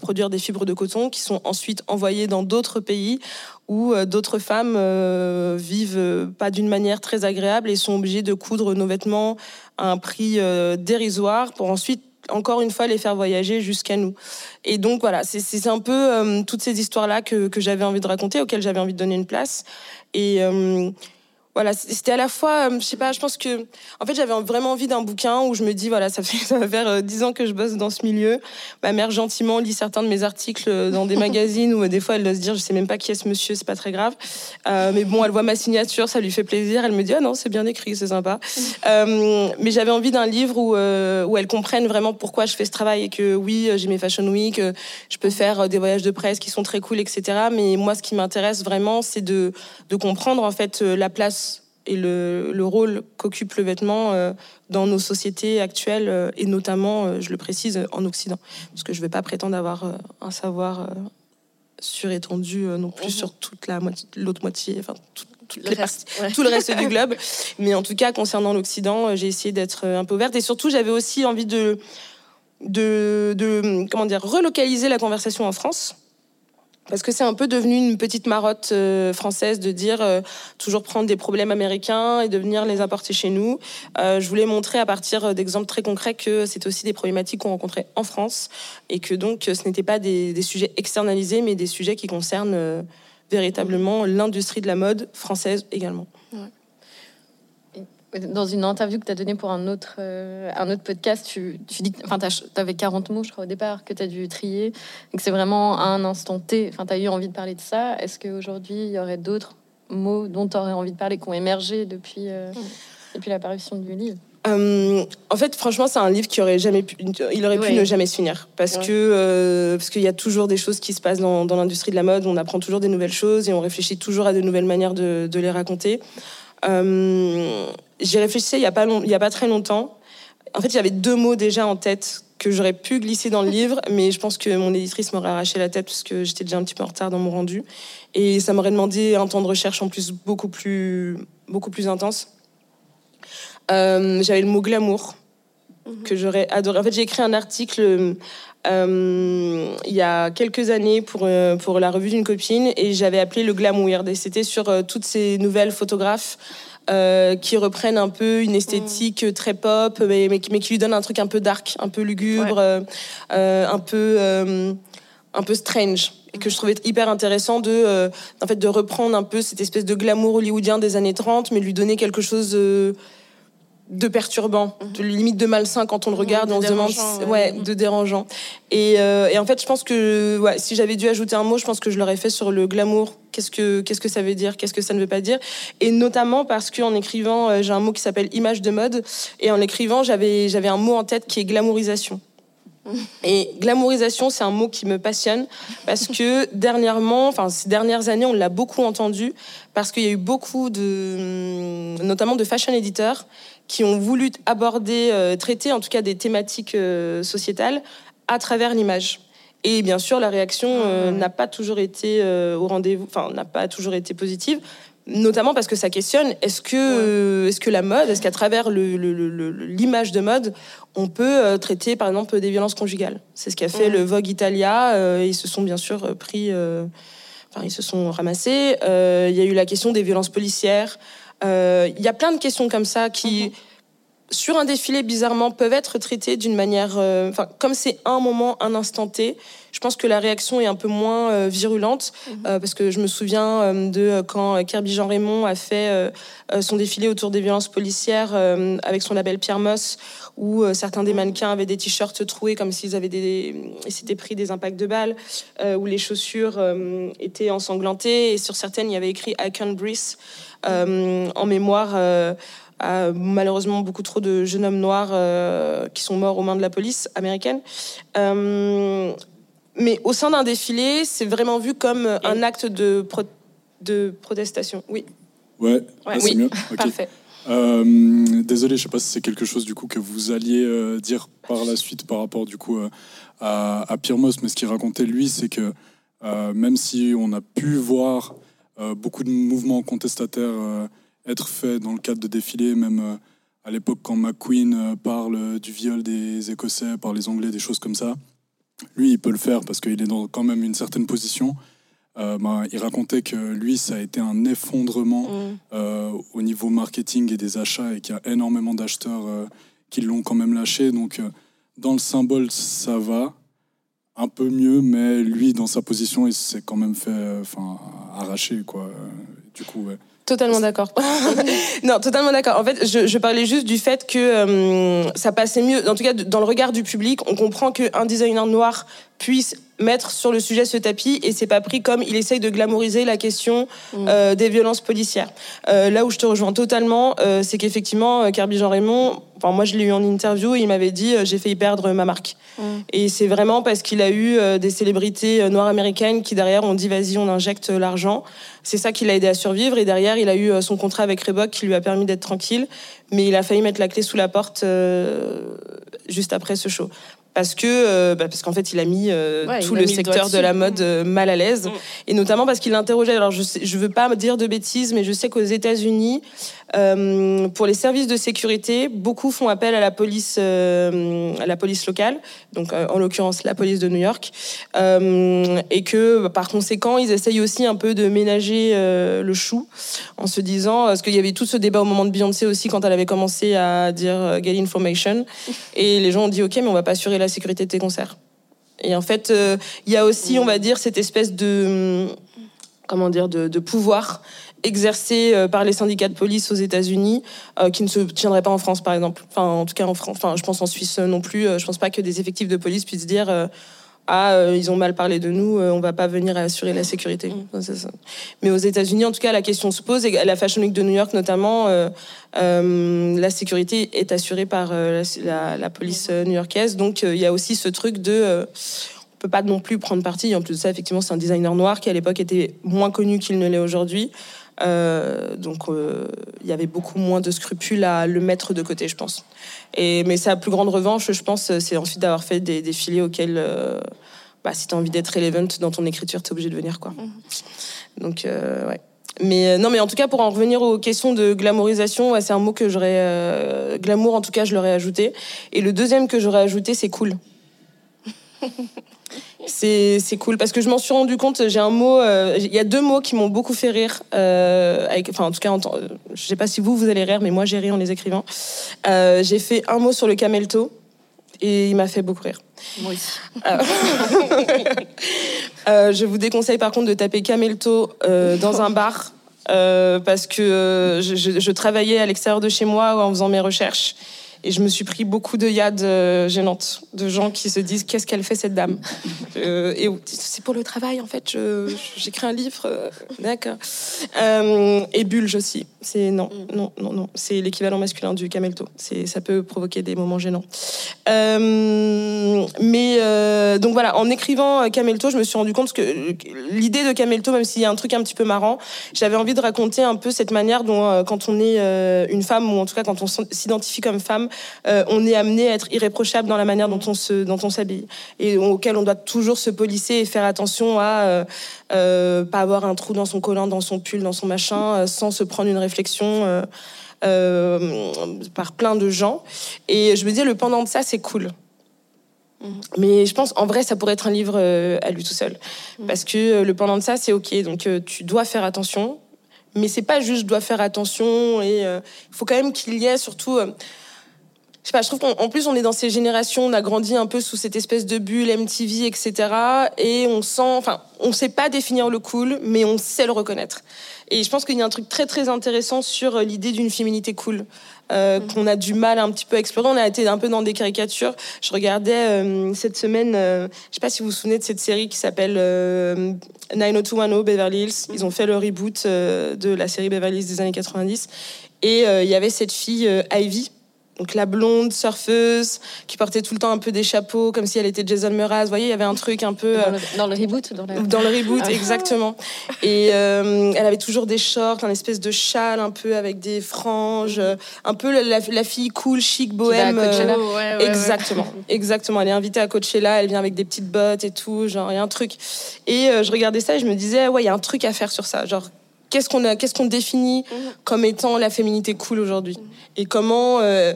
produire des fibres de coton qui sont ensuite envoyées dans d'autres pays où d'autres femmes vivent pas d'une manière très agréable et sont obligées de coudre nos vêtements à un prix dérisoire pour ensuite encore une fois les faire voyager jusqu'à nous. Et donc voilà, c'est un peu euh, toutes ces histoires-là que, j'avais envie de raconter, auxquelles j'avais envie de donner une place. Et euh, voilà, c'était à la fois, euh, je sais pas, je pense que, en fait, j'avais vraiment envie d'un bouquin où je me dis, voilà, ça fait, ça va faire euh, dix ans que je bosse dans ce milieu. Ma mère, gentiment, lit certains de mes articles euh, dans des magazines où des fois, elle doit se dire, je sais même pas qui est ce monsieur, c'est pas très grave. mais bon, elle voit ma signature, ça lui fait plaisir. Elle me dit, ah non, c'est bien écrit, c'est sympa. mais j'avais envie d'un livre où, où elle comprenne vraiment pourquoi je fais ce travail et que oui, j'ai mes Fashion Week, je peux faire des voyages de presse qui sont très cool, etc. Mais moi, ce qui m'intéresse vraiment, c'est de, de comprendre, en fait, la place et le, le rôle qu'occupe le vêtement euh, dans nos sociétés actuelles euh, et notamment, euh, je le précise, en Occident. Parce que je ne vais pas prétendre avoir un savoir surétendu non plus mhm. sur toute la l'autre moitié, enfin tout, le reste, tout le reste du globe. Mais en tout cas, concernant l'Occident, j'ai essayé d'être un peu ouverte et surtout, j'avais aussi envie de, de, de comment dire relocaliser la conversation en France parce que c'est un peu devenu une petite marotte euh, française de dire euh, toujours prendre des problèmes américains et de venir les apporter chez nous. Euh, je voulais montrer à partir d'exemples très concrets que c'est aussi des problématiques qu'on rencontrait en France et que donc ce n'était pas des, des, sujets externalisés, mais des sujets qui concernent véritablement l'industrie de la mode française également. Dans une interview que tu as donnée pour un autre, euh, un autre podcast, tu, tu dis enfin, tu avais 40 mots, je crois, au départ, que tu as dû trier. Et que c'est vraiment à un instant T. Enfin, tu as eu envie de parler de ça. Est-ce qu'aujourd'hui, il y aurait d'autres mots dont tu aurais envie de parler qui ont émergé depuis, euh, depuis l'apparition du livre? Euh, en fait, franchement, c'est un livre qui aurait jamais pu, il aurait pu ne jamais se finir parce que parce qu'il y a toujours des choses qui se passent dans, dans l'industrie de la mode. On apprend toujours des nouvelles choses et on réfléchit toujours à de nouvelles manières de, de les raconter. Euh, J'y réfléchissais il n'y a, pas il y a pas très longtemps. En fait, j'avais deux mots déjà en tête que j'aurais pu glisser dans le livre, mais je pense que mon éditrice m'aurait arraché la tête parce que j'étais déjà un petit peu en retard dans mon rendu. Et ça m'aurait demandé un temps de recherche en plus beaucoup plus, beaucoup plus intense. Euh, j'avais le mot glamour mhm. que j'aurais adoré. En fait, j'ai écrit un article euh, il y a quelques années pour, euh, pour la revue d'une copine et j'avais appelé le glam weird. Et c'était sur toutes ces nouvelles photographes euh, qui reprennent un peu une esthétique très pop, mais, mais, qui lui donnent un truc un peu dark, un peu lugubre, euh, euh, un peu un peu strange. Et que je trouvais hyper intéressant de en fait de reprendre un peu cette espèce de glamour hollywoodien des années 30 mais lui donner quelque chose de perturbant, de mhm. limite de malsain quand on le regarde, on se demande, ouais, de dérangeant. Et, euh, et, en fait, je pense que ouais, si j'avais dû ajouter un mot, je pense que je l'aurais fait sur le glamour. Qu'est-ce que qu'est-ce que ça veut dire? Qu'est-ce que ça ne veut pas dire? Et notamment parce qu'en écrivant, euh, j'ai un mot qui s'appelle image de mode, et en écrivant, j'avais j'avais un mot en tête qui est glamourisation. Et glamourisation, c'est un mot qui me passionne parce que dernièrement, enfin ces dernières années, on l'a beaucoup entendu parce qu'il y a eu beaucoup de, notamment de fashion éditeurs qui ont voulu aborder, euh, traiter en tout cas des thématiques euh, sociétales à travers l'image. Et bien sûr, la réaction euh, Ah, ouais. n'a pas toujours été euh, au rendez-vous, enfin, n'a pas toujours été positive, notamment parce que ça questionne est-ce que, euh, est-ce que la mode, est-ce qu'à travers le- le- le- le- l'image de mode, on peut euh, traiter par exemple des violences conjugales? C'est ce qu'a fait le Vogue Italia. euh, ils se sont bien sûr euh, pris, euh, enfin, ils se sont ramassés. Euh, Il y a eu la question des violences policières. Euh, Il y a plein de questions comme ça qui sur un défilé, bizarrement, peuvent être traitées d'une manière. euh, Enfin, comme c'est un moment, un instant T, je pense que la réaction est un peu moins euh, virulente. euh, parce que je me souviens euh, de quand Kirby Jean Raymond a fait son défilé autour des violences policières avec son label Pierre Moss, où certains des mannequins avaient des t-shirts troués comme s'ils avaient des, s'étaient pris des impacts de balles, où les chaussures étaient ensanglantées et sur certaines il y avait écrit I can't breathe euh, en mémoire. euh, à malheureusement beaucoup trop de jeunes hommes noirs euh, qui sont morts aux mains de la police américaine. Euh, mais au sein d'un défilé, c'est vraiment vu comme un acte de, pro- de protestation. Oui, Ouais, c'est oui. mieux. Parfait. Euh, désolé, je sais pas si c'est quelque chose du coup que vous alliez euh, dire par la suite par rapport du coup euh, à, à Pyrmos, mais ce qu'il racontait lui, c'est que euh, même si on a pu voir euh, beaucoup de mouvements contestataires euh, être faits dans le cadre de défilés, même euh, à l'époque quand McQueen euh, parle du viol des Écossais par les Anglais, des choses comme ça, lui il peut le faire parce qu'il est dans quand même une certaine position. Euh, ben, il racontait que lui, ça a été un effondrement Mm. euh, au niveau marketing et des achats et qu'il y a énormément d'acheteurs euh, qui l'ont quand même lâché. Donc, euh, dans le symbole, ça va un peu mieux, mais lui, dans sa position, il s'est quand même fait euh, enfin, arracher. Quoi. Euh, Du coup, ouais. Totalement d'accord. non, totalement d'accord. En fait, je, je parlais juste du fait que euh, ça passait mieux. En tout cas, dans le regard du public, on comprend qu'un designer noir puisse mettre sur le sujet ce tapis et c'est pas pris comme il essaye de glamouriser la question euh, des violences policières. Euh, là où je te rejoins totalement, euh, c'est qu'effectivement, Kirby Jean Raymond, enfin moi je l'ai eu en interview, et il m'avait dit j'ai failli perdre ma marque. Et c'est vraiment parce qu'il a eu des célébrités noires américaines qui derrière ont dit vas-y on injecte l'argent. C'est ça qui l'a aidé à survivre et derrière il a eu son contrat avec Reebok qui lui a permis d'être tranquille. Mais il a failli mettre la clé sous la porte juste après ce show. Parce que euh, bah, parce qu'en fait il a mis euh, Ouais, tout a le mis le doigt secteur de la mode euh, mal à l'aise Mm. et notamment parce qu'il l'interrogeait. Alors je sais, je veux pas me dire de bêtises, mais je sais qu'aux États-Unis, euh, pour les services de sécurité, beaucoup font appel à la police, euh, à la police locale, donc euh, en l'occurrence la police de New York, et que par conséquent ils essayent aussi un peu de ménager le chou en se disant, parce qu'il y avait tout ce débat au moment de Beyoncé aussi quand elle avait commencé à dire get information, et les gens ont dit ok mais on va pas assurer la sécurité de tes concerts. Et en fait, il y a aussi, on va dire, cette espèce de comment dire de, de pouvoir exercé euh, par les syndicats de police aux États-Unis euh, qui ne se tiendrait pas en France par exemple. Enfin en tout cas en France, enfin je pense en Suisse euh, non plus. Je pense pas que des effectifs de police puissent dire ah ils ont mal parlé de nous, on va pas venir assurer la sécurité. Enfin, ça. Mais aux États-Unis en tout cas la question se pose et à la Fashion Week de New York notamment la sécurité est assurée par la, police new-yorkaise. Donc il y a aussi ce truc de peut pas non plus prendre parti. En plus de ça, effectivement, c'est un designer noir qui à l'époque était moins connu qu'il ne l'est aujourd'hui. Euh, donc euh, il y avait beaucoup moins de scrupules à le mettre de côté, je pense. Et, mais sa plus grande revanche, je pense, c'est ensuite d'avoir fait des défilés auxquels, euh, bah, si tu as envie d'être relevant dans ton écriture, tu es obligé de venir. Quoi. Donc, euh, ouais. Mais non, mais en tout cas, pour en revenir aux questions de glamourisation, ouais, c'est un mot que j'aurais. euh, glamour, en tout cas, je l'aurais ajouté. Et le deuxième que j'aurais ajouté, c'est cool. C'est cool parce que je m'en suis rendu compte. J'ai un mot. euh, Il y a deux mots qui m'ont beaucoup fait rire. euh, avec, enfin, en tout cas, en euh, je sais pas si vous vous allez rire, mais moi j'ai ri en les écrivant. Euh, j'ai fait un mot sur le camelto et il m'a fait beaucoup rire. Moi aussi. Je vous déconseille par contre de taper camelto dans un bar parce que je, je- je travaillais à l'extérieur de chez moi en faisant mes recherches et je me suis pris beaucoup de yad euh, gênantes de gens qui se disent qu'est-ce qu'elle fait cette dame Euh, et c'est pour le travail en fait j'écris un livre euh, d'accord. Euh, et bulge aussi c'est non non non non c'est l'équivalent masculin du camelto. Ça peut provoquer des moments gênants. Mais donc voilà, en écrivant Camelto, je me suis rendu compte que l'idée de Camelto, même s'il y a un truc un petit peu marrant, j'avais envie de raconter un peu cette manière dont, quand on est une femme, ou en tout cas quand on s'identifie comme femme, euh, on est amené à être irréprochable dans la manière dont on se, dont on s'habille et auquel on doit toujours se polisser et faire attention à euh, euh, pas avoir un trou dans son collant, dans son pull, dans son machin, euh, sans se prendre une réflexion. par plein de gens. Et je me dis, le pendant de ça, c'est cool. Mais je pense, en vrai, ça pourrait être un livre euh, à lui tout seul. Parce que euh, le pendant de ça, c'est OK. Donc, euh, tu dois faire attention. Mais c'est pas juste je dois faire attention. Et il faut quand même qu'il y ait surtout. Euh, je sais pas, je trouve qu'en en plus, on est dans ces générations, on a grandi un peu sous cette espèce de bulle MTV, etc. Et on sent, enfin, on sait pas définir le cool, mais on sait le reconnaître. Et je pense qu'il y a un truc très très intéressant sur euh, l'idée d'une féminité cool. euh, qu'on a du mal un petit peu à explorer. On a été un peu dans des caricatures. Je regardais euh, cette semaine, euh, je sais pas si vous vous souvenez de cette série qui s'appelle euh, 90210 Beverly Hills. Ils ont fait le reboot euh, de la série Beverly Hills des années 90. Et euh, il y avait cette fille, euh, Ivy, donc la blonde surfeuse, qui portait tout le temps un peu des chapeaux, comme si elle était Jason Mraz. Vous voyez, il y avait un truc un peu... Dans euh, le, dans le reboot dans la... dans le reboot, Ah. exactement. Et euh, elle avait toujours des shorts, un espèce de châle un peu avec des franges, euh, un peu la, la fille cool, chic, bohème. à Coachella. euh, Ouais, ouais, ouais. Exactement, exactement. Elle est invitée à Coachella, elle vient avec des petites bottes et tout, genre il y a un truc. Et euh, je regardais ça et je me disais ouais, il y a un truc à faire sur ça, genre qu'est-ce qu'on a, qu'est-ce qu'on définit comme étant la féminité cool aujourd'hui et comment euh,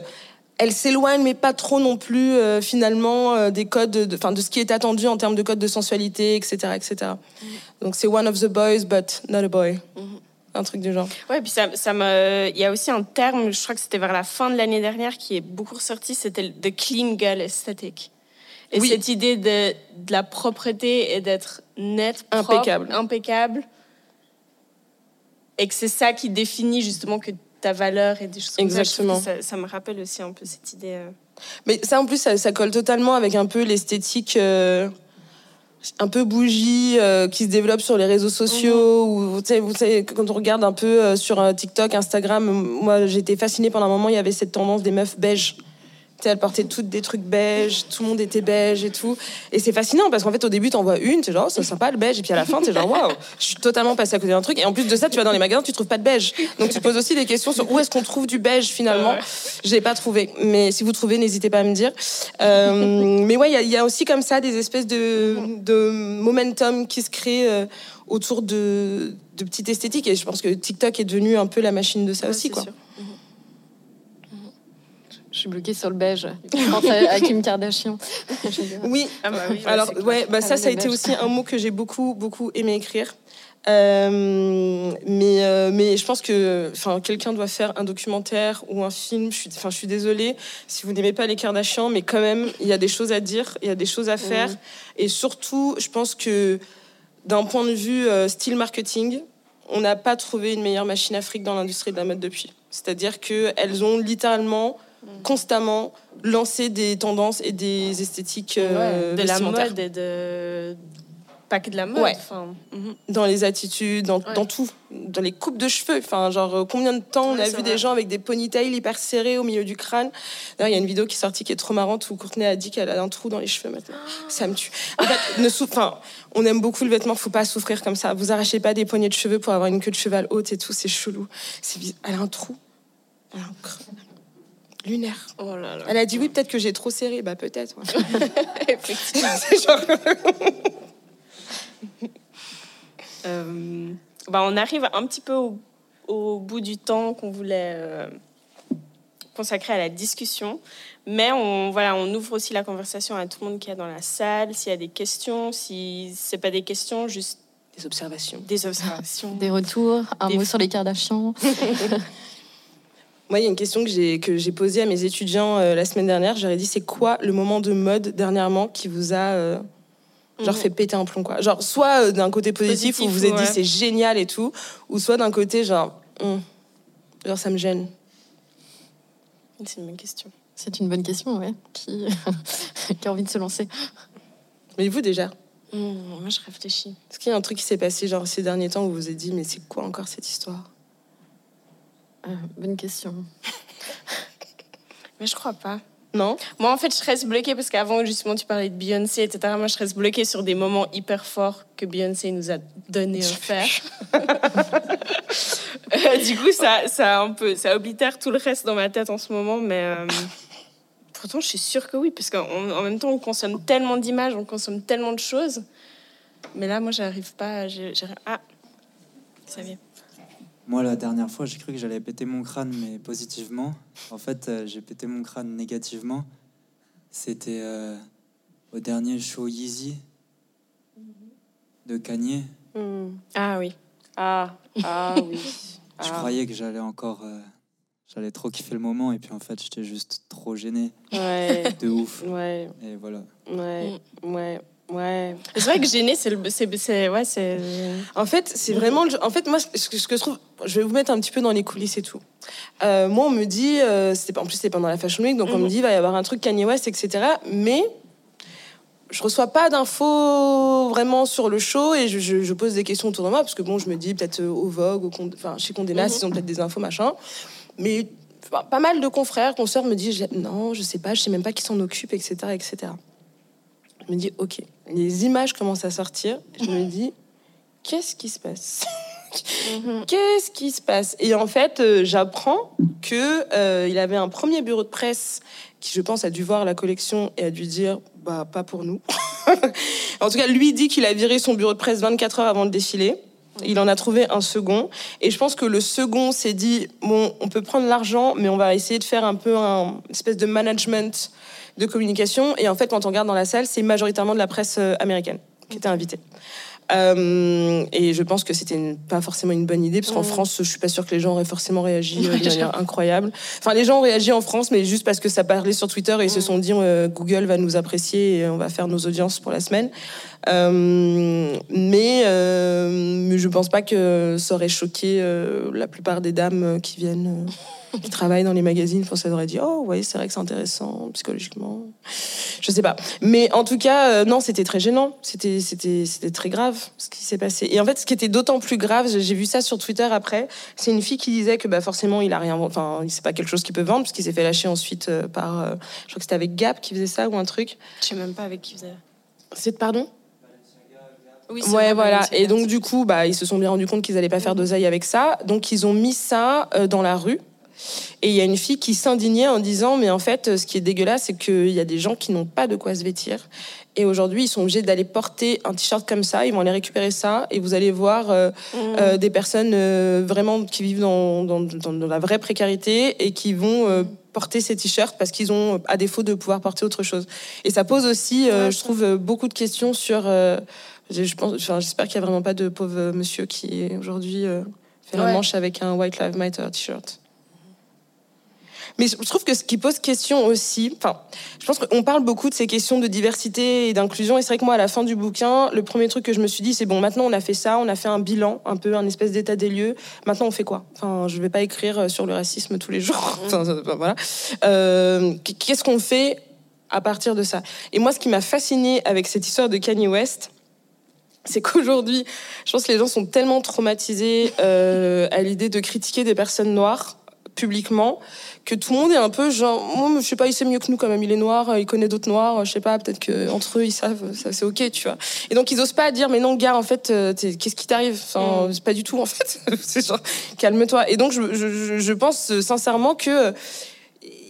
elle s'éloigne, mais pas trop non plus euh, finalement euh, des codes, de, enfin de ce qui est attendu en termes de codes de sensualité, etc., etc. Donc c'est one of the boys, but not a boy, un truc du genre. Ouais, puis ça, ça me... il y a aussi un terme, je crois que c'était vers la fin de l'année dernière, qui est beaucoup ressorti, c'était le the clean girl aesthetic. Et Oui. cette idée de, de la propreté et d'être net, propre, Impeccable. impeccable. Et que c'est ça qui définit justement que ta valeur et des choses comme ça. Exactement. Ça, me rappelle aussi un peu cette idée. euh. Mais ça, en plus, ça, ça colle totalement avec un peu l'esthétique euh, un peu bougie euh, qui se développe sur les réseaux sociaux. Ou, vous savez, quand on regarde un peu sur TikTok, Instagram, moi, j'étais fascinée pendant un moment, il y avait cette tendance des meufs beiges. Elles portaient toutes des trucs beige, tout le monde était beige et tout. Et c'est fascinant parce qu'en fait, au début, t'en vois une, c'est genre, oh, c'est sympa le beige. Et puis à la fin, t'es genre, waouh, je suis totalement passée à côté d'un truc. Et en plus de ça, tu vas dans les magasins, tu trouves pas de beige. Donc tu te poses aussi des questions sur où est-ce qu'on trouve du beige finalement. Je l'ai pas trouvé. Mais si vous trouvez, n'hésitez pas à me dire. Euh, mais ouais, il y a- il y, a aussi comme ça des espèces de, de momentum qui se créent euh, autour de, de petites esthétiques. Et je pense que TikTok est devenu un peu la machine de ça Ouais, aussi, quoi. sûr. Je suis bloquée sur le beige. Je pense à, à Kim Kardashian. Oui, Ah bah oui, Alors, ouais, bah, ça, Ah, ça a été aussi un mot que j'ai beaucoup, beaucoup aimé écrire. Euh, mais, euh, mais je pense que enfin, quelqu'un doit faire un documentaire ou un film. Je suis, enfin, je suis désolée si vous n'aimez pas les Kardashians, mais quand même, il y a des choses à dire, il y a des choses à faire. Et surtout, je pense que d'un point de vue euh, style marketing, on n'a pas trouvé une meilleure machine à fric dans l'industrie de la mode depuis. C'est-à-dire qu'elles ont littéralement, constamment lancé des tendances et des esthétiques euh, de la mode et de. Pas que de la mode. Ouais. mhm. dans les attitudes, dans, Ouais. dans tout, dans les coupes de cheveux. Enfin, genre, euh, combien de temps on a vu vrai. des gens avec des ponytails hyper serrés au milieu du crâne. D'ailleurs, il y a une vidéo qui est sortie qui est trop marrante où Courtney a dit qu'elle a un trou dans les cheveux maintenant. Ça me tue. En fait, ne sou- enfin, on aime beaucoup le vêtement, faut pas souffrir comme ça. Vous arrachez pas des poignées de cheveux pour avoir une queue de cheval haute et tout, c'est chelou. C'est Elle a un trou. Elle a un creux. Lunaire. Oh là là. Elle a dit oui, peut-être que j'ai trop serré. Bah peut-être. ouais. Effectivement. C'est genre- Euh, bah, on arrive un petit peu au, au bout du temps qu'on voulait euh, consacrer à la discussion. Mais on, voilà, on ouvre aussi la conversation à tout le monde qui est dans la salle. S'il y a des questions, si ce pas des questions, juste Des observations. des observations. Des retours, un Des- mot sur les Kardashians. Moi, il y a une question que j'ai que j'ai posée à mes étudiants euh, la semaine dernière. J'aurais dit, c'est quoi le moment de mode dernièrement qui vous a euh, genre Mhm. fait péter un plomb quoi? Genre soit euh, d'un côté positif, Positif, où vous vous êtes ouais. dit c'est génial et tout, ou soit d'un côté genre hum, genre ça me gêne. C'est une bonne question. C'est une bonne question, ouais. Qui... qui a envie de se lancer Mais vous déjà, Mmh, moi, je réfléchis. est-ce qu'il y a un truc qui s'est passé genre ces derniers temps où vous vous êtes dit mais c'est quoi encore cette histoire? Euh, Bonne question. Mais je crois pas. Non? Moi, en fait, je reste bloquée parce qu'avant, justement, tu parlais de Beyoncé, etc. Moi, je reste bloquée sur des moments hyper forts que Beyoncé nous a donné à faire. Euh, du coup, ça, ça, un peu, ça oblitère tout le reste dans ma tête en ce moment, mais. euh, Pourtant, je suis sûre que oui, parce qu'en en même temps, on consomme tellement d'images, on consomme tellement de choses. Mais là, moi, j'arrive pas. j'ai- Ah, ça vient. Moi, la dernière fois, j'ai cru que j'allais péter mon crâne, mais positivement. En fait, euh, j'ai pété mon crâne négativement. C'était euh, au dernier show Yeezy de Kanye. Hmm. Ah oui. Ah, ah oui. Je Ah. croyais que j'allais encore. euh, j'allais trop kiffer le moment, et puis en fait, j'étais juste trop gêné. Ouais, De ouf. ouais, Et voilà. ouais, ouais, ouais. C'est vrai que gêner, c'est le. C'est, c'est, ouais, c'est. En fait, c'est vraiment. En fait, moi, ce que, ce que je trouve. Je vais vous mettre un petit peu dans les coulisses et tout. Euh, moi, on me dit. euh, c'était, en plus, c'était pendant la Fashion Week, donc on me dit, il va y avoir un truc Kanye West, etc. Mais. Je reçois pas d'infos vraiment sur le show et je, je- je pose des questions autour de moi parce que bon, je me dis peut-être euh, au Vogue, au enfin chez Condé Nast, ils ont peut-être des infos machin. Mais pas, mal de confrères, consoeurs me disent non, je sais pas, je sais même pas qui s'en occupe, etc., etc. Je me dis ok, les images commencent à sortir. Je me dis qu'est-ce qui se passe? Qu'est-ce qui se passe? Et en fait, euh, j'apprends que euh, il avait un premier bureau de presse qui, je pense, a dû voir la collection et a dû dire bah pas pour nous. en tout cas, lui dit qu'il a viré son bureau de presse 24 heures avant le défilé. Il en a trouvé un second. Et je pense que le second s'est dit bon, on peut prendre l'argent, mais on va essayer de faire un peu un espèce de management de communication. Et en fait, quand on regarde dans la salle, c'est majoritairement de la presse euh, américaine qui était invitée. Euh, et je pense que c'était une- pas forcément une bonne idée, parce qu'en Mhm. France, je suis pas sûre que les gens auraient forcément réagi euh, de manière incroyable. Enfin, les gens ont réagi en France, mais juste parce que ça parlait sur Twitter et ils se sont dit euh, Google va nous apprécier et on va faire nos audiences pour la semaine. Mais je pense pas que ça aurait choqué euh, la plupart des dames euh, qui viennent, euh, qui travaillent dans les magazines. Pense qu'elles auraient dit Oh, ouais, c'est vrai que c'est intéressant psychologiquement. Je sais pas. Mais en tout cas, non, c'était très gênant. C'était, c'était, c'était très grave ce qui s'est passé. Et en fait, ce qui était d'autant plus grave, j'ai vu ça sur Twitter après, c'est une fille qui disait que bah, forcément, il a rien, enfin, c'est pas quelque chose qu'il peut vendre, parce qu'il s'est fait lâcher ensuite par, je crois que c'était avec Gap qui faisait ça ou un truc. Je sais même pas avec qui avez. C'est pardon? Oui, c'est Ouais, voilà. Et donc, du coup, bah, ils se sont bien rendus compte qu'ils allaient pas faire d'oseille avec ça. Donc, ils ont mis ça euh, dans la rue. Et il y a une fille qui s'indignait en disant Mais en fait, ce qui est dégueulasse, c'est qu'il y a des gens qui n'ont pas de quoi se vêtir. Et aujourd'hui, ils sont obligés d'aller porter un t-shirt comme ça. Ils vont aller récupérer ça. Et vous allez voir euh, euh, des personnes euh, vraiment qui vivent dans, dans, dans- dans la vraie précarité et qui vont porter ces t-shirts parce qu'ils ont, à défaut de pouvoir porter autre chose. Et ça pose aussi, Ouais, je trouve, beaucoup de questions sur. Euh, je pense, enfin, j'espère qu'il n'y a vraiment pas de pauvre euh, monsieur qui aujourd'hui euh, fait la Ouais. manche avec un White Lives Matter t-shirt. Mais je trouve que ce qui pose question aussi, enfin, je pense qu'on parle beaucoup de ces questions de diversité et d'inclusion. Et c'est vrai que moi, à la fin du bouquin, le premier truc que je me suis dit, c'est bon, maintenant on a fait ça, on a fait un bilan, un peu un espèce d'état des lieux. Maintenant, on fait quoi? Enfin, je vais pas écrire sur le racisme tous les jours. Enfin, voilà. Euh, Qu'est-ce qu'on fait à partir de ça? Et moi, ce qui m'a fasciné avec cette histoire de Kanye West, c'est qu'aujourd'hui, je pense que les gens sont tellement traumatisés euh, à l'idée de critiquer des personnes noires publiquement que tout le monde est un peu genre moi je sais pas il sait mieux que nous quand même il est noir il connaît d'autres noirs je sais pas peut-être que entre eux ils savent ça c'est ok tu vois. Et donc ils osent pas dire mais non gars en fait euh, qu'est-ce qui t'arrive? Enfin c'est pas du tout en fait. C'est genre calme-toi. Et donc je, je, je- je pense euh, sincèrement que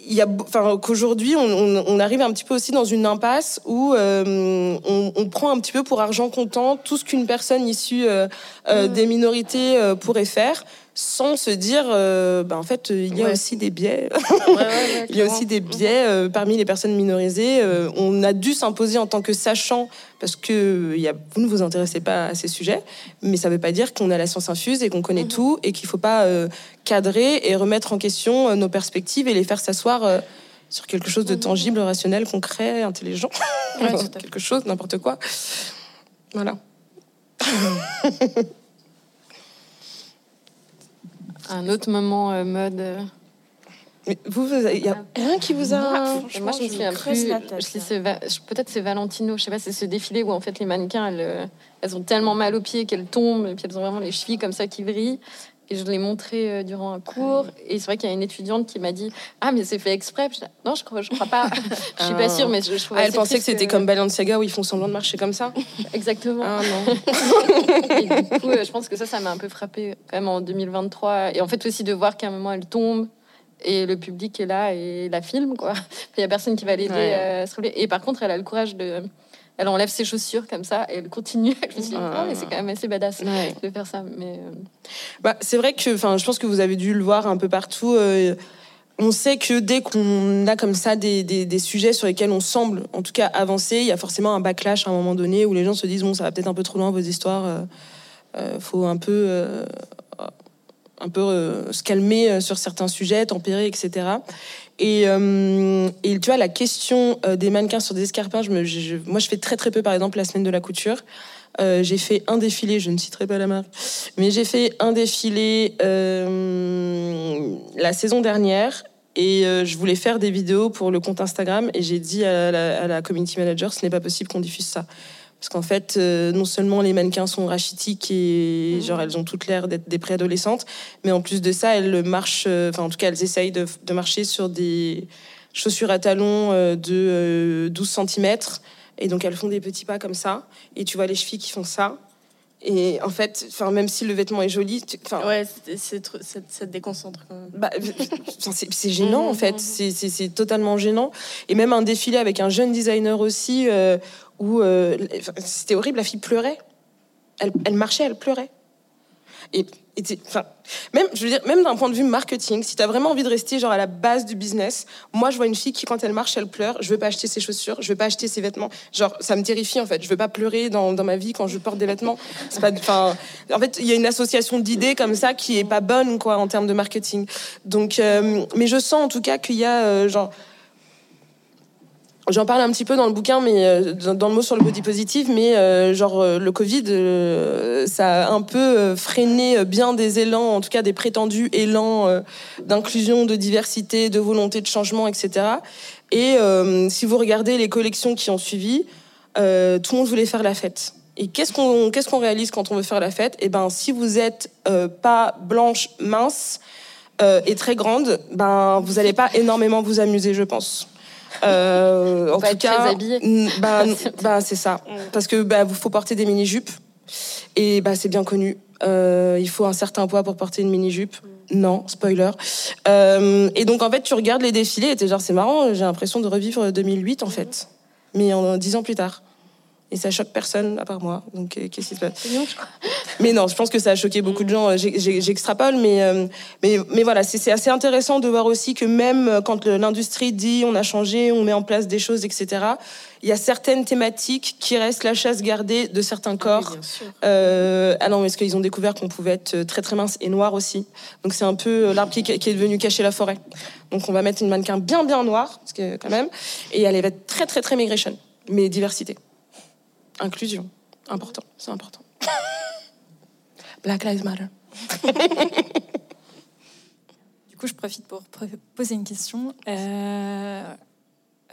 il y a, enfin, qu'aujourd'hui, on, on- on arrive un petit peu aussi dans une impasse où euh, on, on prend un petit peu pour argent comptant tout ce qu'une personne issue euh, euh, des minorités pourrait faire, sans se dire, euh, ben, en fait, il y a Ouais. aussi des biais. Ouais, ouais, ouais, Il y a aussi des biais euh, parmi les personnes minorisées. Euh, on a dû s'imposer en tant que sachant, parce que y a, vous ne vous intéressez pas à ces sujets, mais ça ne veut pas dire qu'on a la science infuse et qu'on connaît tout et qu'il ne faut pas euh, cadrer et remettre en question euh, nos perspectives et les faire s'asseoir euh, sur quelque chose de tangible, rationnel, concret, intelligent. Quelque chose, n'importe quoi. Voilà. Un autre moment euh, mode. euh, Mais vous, il y a rien qui vous a. Moi, je me souviens plus. Peut-être c'est Valentino. Je sais pas, c'est ce défilé où en fait les mannequins, elles, euh, elles ont tellement mal aux pieds qu'elles tombent, et puis elles ont vraiment les chevilles comme ça qui vrillent. Et je l'ai montré euh, durant un cours. Et c'est vrai qu'il y a une étudiante qui m'a dit Ah, mais c'est fait exprès. Puis je dis, non, je crois, je crois pas. je suis pas Ah. sûre, mais je, je Ah, elle pensait que c'était comme Balenciaga où ils font semblant de marcher comme ça. Exactement. Ah non. Et du coup, euh, je pense que ça, ça m'a un peu frappé quand même en 2023. Et en fait aussi de voir qu'à un moment elle tombe et le public est là et la filme quoi. Il y a personne qui va l'aider Ouais. à se relever. Et par contre, elle a le courage de, elle enlève ses chaussures comme ça et elle continue. Je me suis dit, Ah. mais c'est quand même assez badass Ouais. de faire ça. Mais euh, Bah, c'est vrai que, enfin, je pense que vous avez dû le voir un peu partout. euh, on sait que dès qu'on a comme ça des, des, des sujets sur lesquels on semble, en tout cas, avancer, il y a forcément un backlash à un moment donné où les gens se disent bon, ça va peut-être un peu trop loin vos histoires. euh, euh, faut un peu, euh, un peu se calmer sur certains sujets, tempérer, etc. Et, euh, et tu vois, la question euh, des mannequins sur des escarpins, moi, je fais très très peu, par exemple, la semaine de la couture. Euh, j'ai fait un défilé, je ne citerai pas la marque, mais j'ai fait un défilé la saison dernière et je voulais faire des vidéos pour le compte Instagram et j'ai dit à la community manager ce n'est pas possible qu'on diffuse ça. Parce qu'en fait, euh, non seulement les mannequins sont rachitiques et genre elles ont toutes l'air d'être des préadolescentes, mais en plus de ça, elles marchent, euh, enfin en tout cas elles essayent de, de marcher sur des chaussures à talons euh, de euh, 12 cm. Et donc elles font des petits pas comme ça. Et tu vois les chevilles qui font ça. Et en fait, enfin, même si le vêtement est joli, enfin, Ouais, c'est- ça te déconcentre quand même. bah, c'est gênant en fait, c'est- c'est c'est totalement gênant. Et même un défilé avec un jeune designer aussi, euh, où euh, c'était horrible, la fille pleurait. Elle, marchait, elle pleurait. Et, même, je veux dire, même d'un point de vue marketing, si tu as vraiment envie de rester genre à la base du business, moi je vois une fille qui quand elle marche, elle pleure. Je veux pas acheter ses chaussures, je veux pas acheter ses vêtements. Genre ça me terrifie en fait. Je veux pas pleurer dans, ma vie quand je porte des vêtements. Enfin, en fait il y a une association d'idées comme ça qui est pas bonne quoi en termes de marketing. Donc, euh, mais je sens en tout cas qu'il y a euh, genre J'en parle un petit peu dans le bouquin, mais euh, dans le mot sur le body positive, mais euh, genre euh, le Covid, ça a un peu freiné bien des élans, en tout cas des prétendus élans d'inclusion, de diversité, de volonté de changement, etc. Et si vous regardez les collections qui ont suivi, tout le monde voulait faire la fête. Et qu'est-ce qu'on qu'est-ce qu'on réalise quand on veut faire la fête? Eh ben, si vous êtes pas blanche, mince et très grande, ben vous allez pas énormément vous amuser, je pense. Euh, en tout très cas, habillé. bah, bah, c'est ça. Parce que bah, vous faut porter des mini jupes et bah c'est bien connu. Euh, il faut un certain poids pour porter une mini jupe. Non, spoiler. Euh, et donc en fait, tu regardes les défilés et t'es genre c'est marrant. J'ai l'impression de revivre 2008 en fait, mais en dix ans plus tard. Et ça choque personne à part moi. Donc euh, qu'est-ce qui se passe? Mais non, je pense que ça a choqué beaucoup de gens. J'ai- j'ai- J'extrapole, mais, euh, mais, mais voilà, c'est assez intéressant de voir aussi que même euh, quand l'industrie dit on a changé, on met en place des choses, etc., il y a certaines thématiques qui restent la chasse gardée de certains corps. Euh, ah non, parce qu'ils ont découvert qu'on pouvait être très très mince et noir aussi. Donc c'est un peu euh, l'arbre qui, qui est devenu cacher la forêt. Donc on va mettre une mannequin bien bien noire, parce que quand même, et elle va être très très très migration, mais diversité, inclusion, important, c'est important. Black Lives Matter. Du coup, je profite pour poser une question. Euh,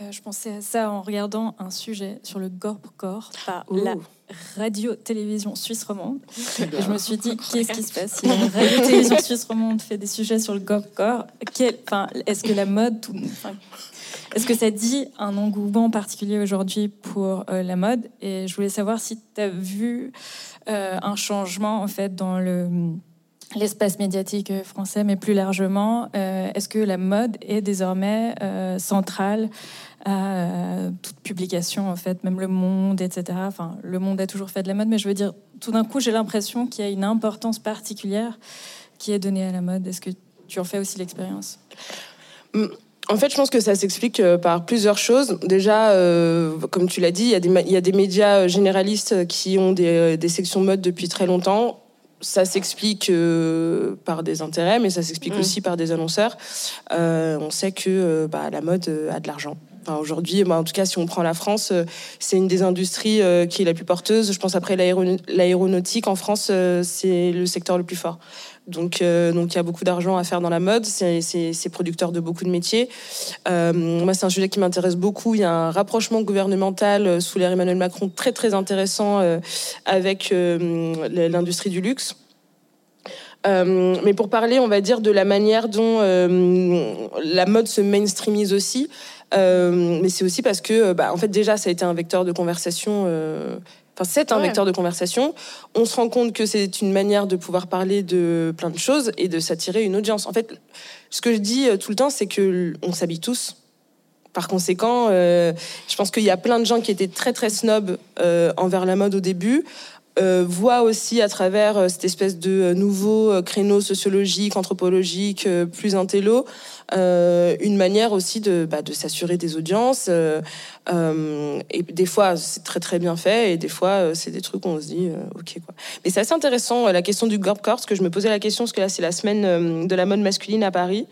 euh, je pensais à ça en regardant un sujet sur le gore-corps par la radio-télévision suisse romande. Et je me suis dit, qu'est-ce qui se passe si la radio-télévision suisse romande fait des sujets sur le gore-corps Quel- enfin, Est-ce que la mode, tout- est-ce que ça dit un engouement particulier aujourd'hui pour euh, la mode? Et je voulais savoir si tu as vu euh, un changement en fait dans le l'espace médiatique français, mais plus largement, euh, est-ce que la mode est désormais centrale à toute publication, en fait, même Le Monde, etc. Enfin, Le Monde a toujours fait de la mode, mais je veux dire, tout d'un coup, j'ai l'impression qu'il y a une importance particulière qui est donnée à la mode. Est-ce que tu en fais aussi l'expérience? En fait, je pense que ça s'explique euh, par plusieurs choses. Déjà, euh, comme tu l'as dit, il y, a des ma- il y a des médias euh, généralistes qui ont des, des sections mode depuis très longtemps. Ça s'explique euh, par des intérêts, mais ça s'explique Mm. aussi par des annonceurs. Euh, on sait que bah, la mode a de l'argent. Enfin, Aujourd'hui, bah, en tout cas, si on prend la France, c'est une des industries qui est la plus porteuse. Je pense après l'aéro- l'aéronautique en France, c'est le secteur le plus fort. Donc, euh, donc il y a beaucoup d'argent à faire dans la mode. C'est producteur de beaucoup de métiers. Euh, moi, c'est un sujet qui m'intéresse beaucoup. Il y a un rapprochement gouvernemental euh, sous l'ère Emmanuel Macron très très intéressant avec l'industrie du luxe. Mais pour parler, on va dire, de la manière dont la mode se mainstreamise aussi, mais c'est aussi parce que, bah, en fait, déjà, ça a été un vecteur de conversation Enfin, c'est un Ouais. vecteur de conversation. On se rend compte que c'est une manière de pouvoir parler de plein de choses et de s'attirer une audience. En fait, ce que je dis euh, tout le temps, c'est que on s'habille tous. Par conséquent, euh, je pense qu'il y a plein de gens qui étaient très très snobs euh, envers la mode au début, euh, voient aussi à travers cette espèce de nouveau créneau sociologique, anthropologique, plus intello, une manière aussi de, bah, de s'assurer des audiences. euh, euh, et des fois, c'est très très bien fait, et des fois, euh, c'est des trucs où on se dit, euh, ok quoi. Mais c'est assez intéressant euh, la question du gorp corps, parce que je me posais la question, parce que là, c'est la semaine euh, de la mode masculine à Paris.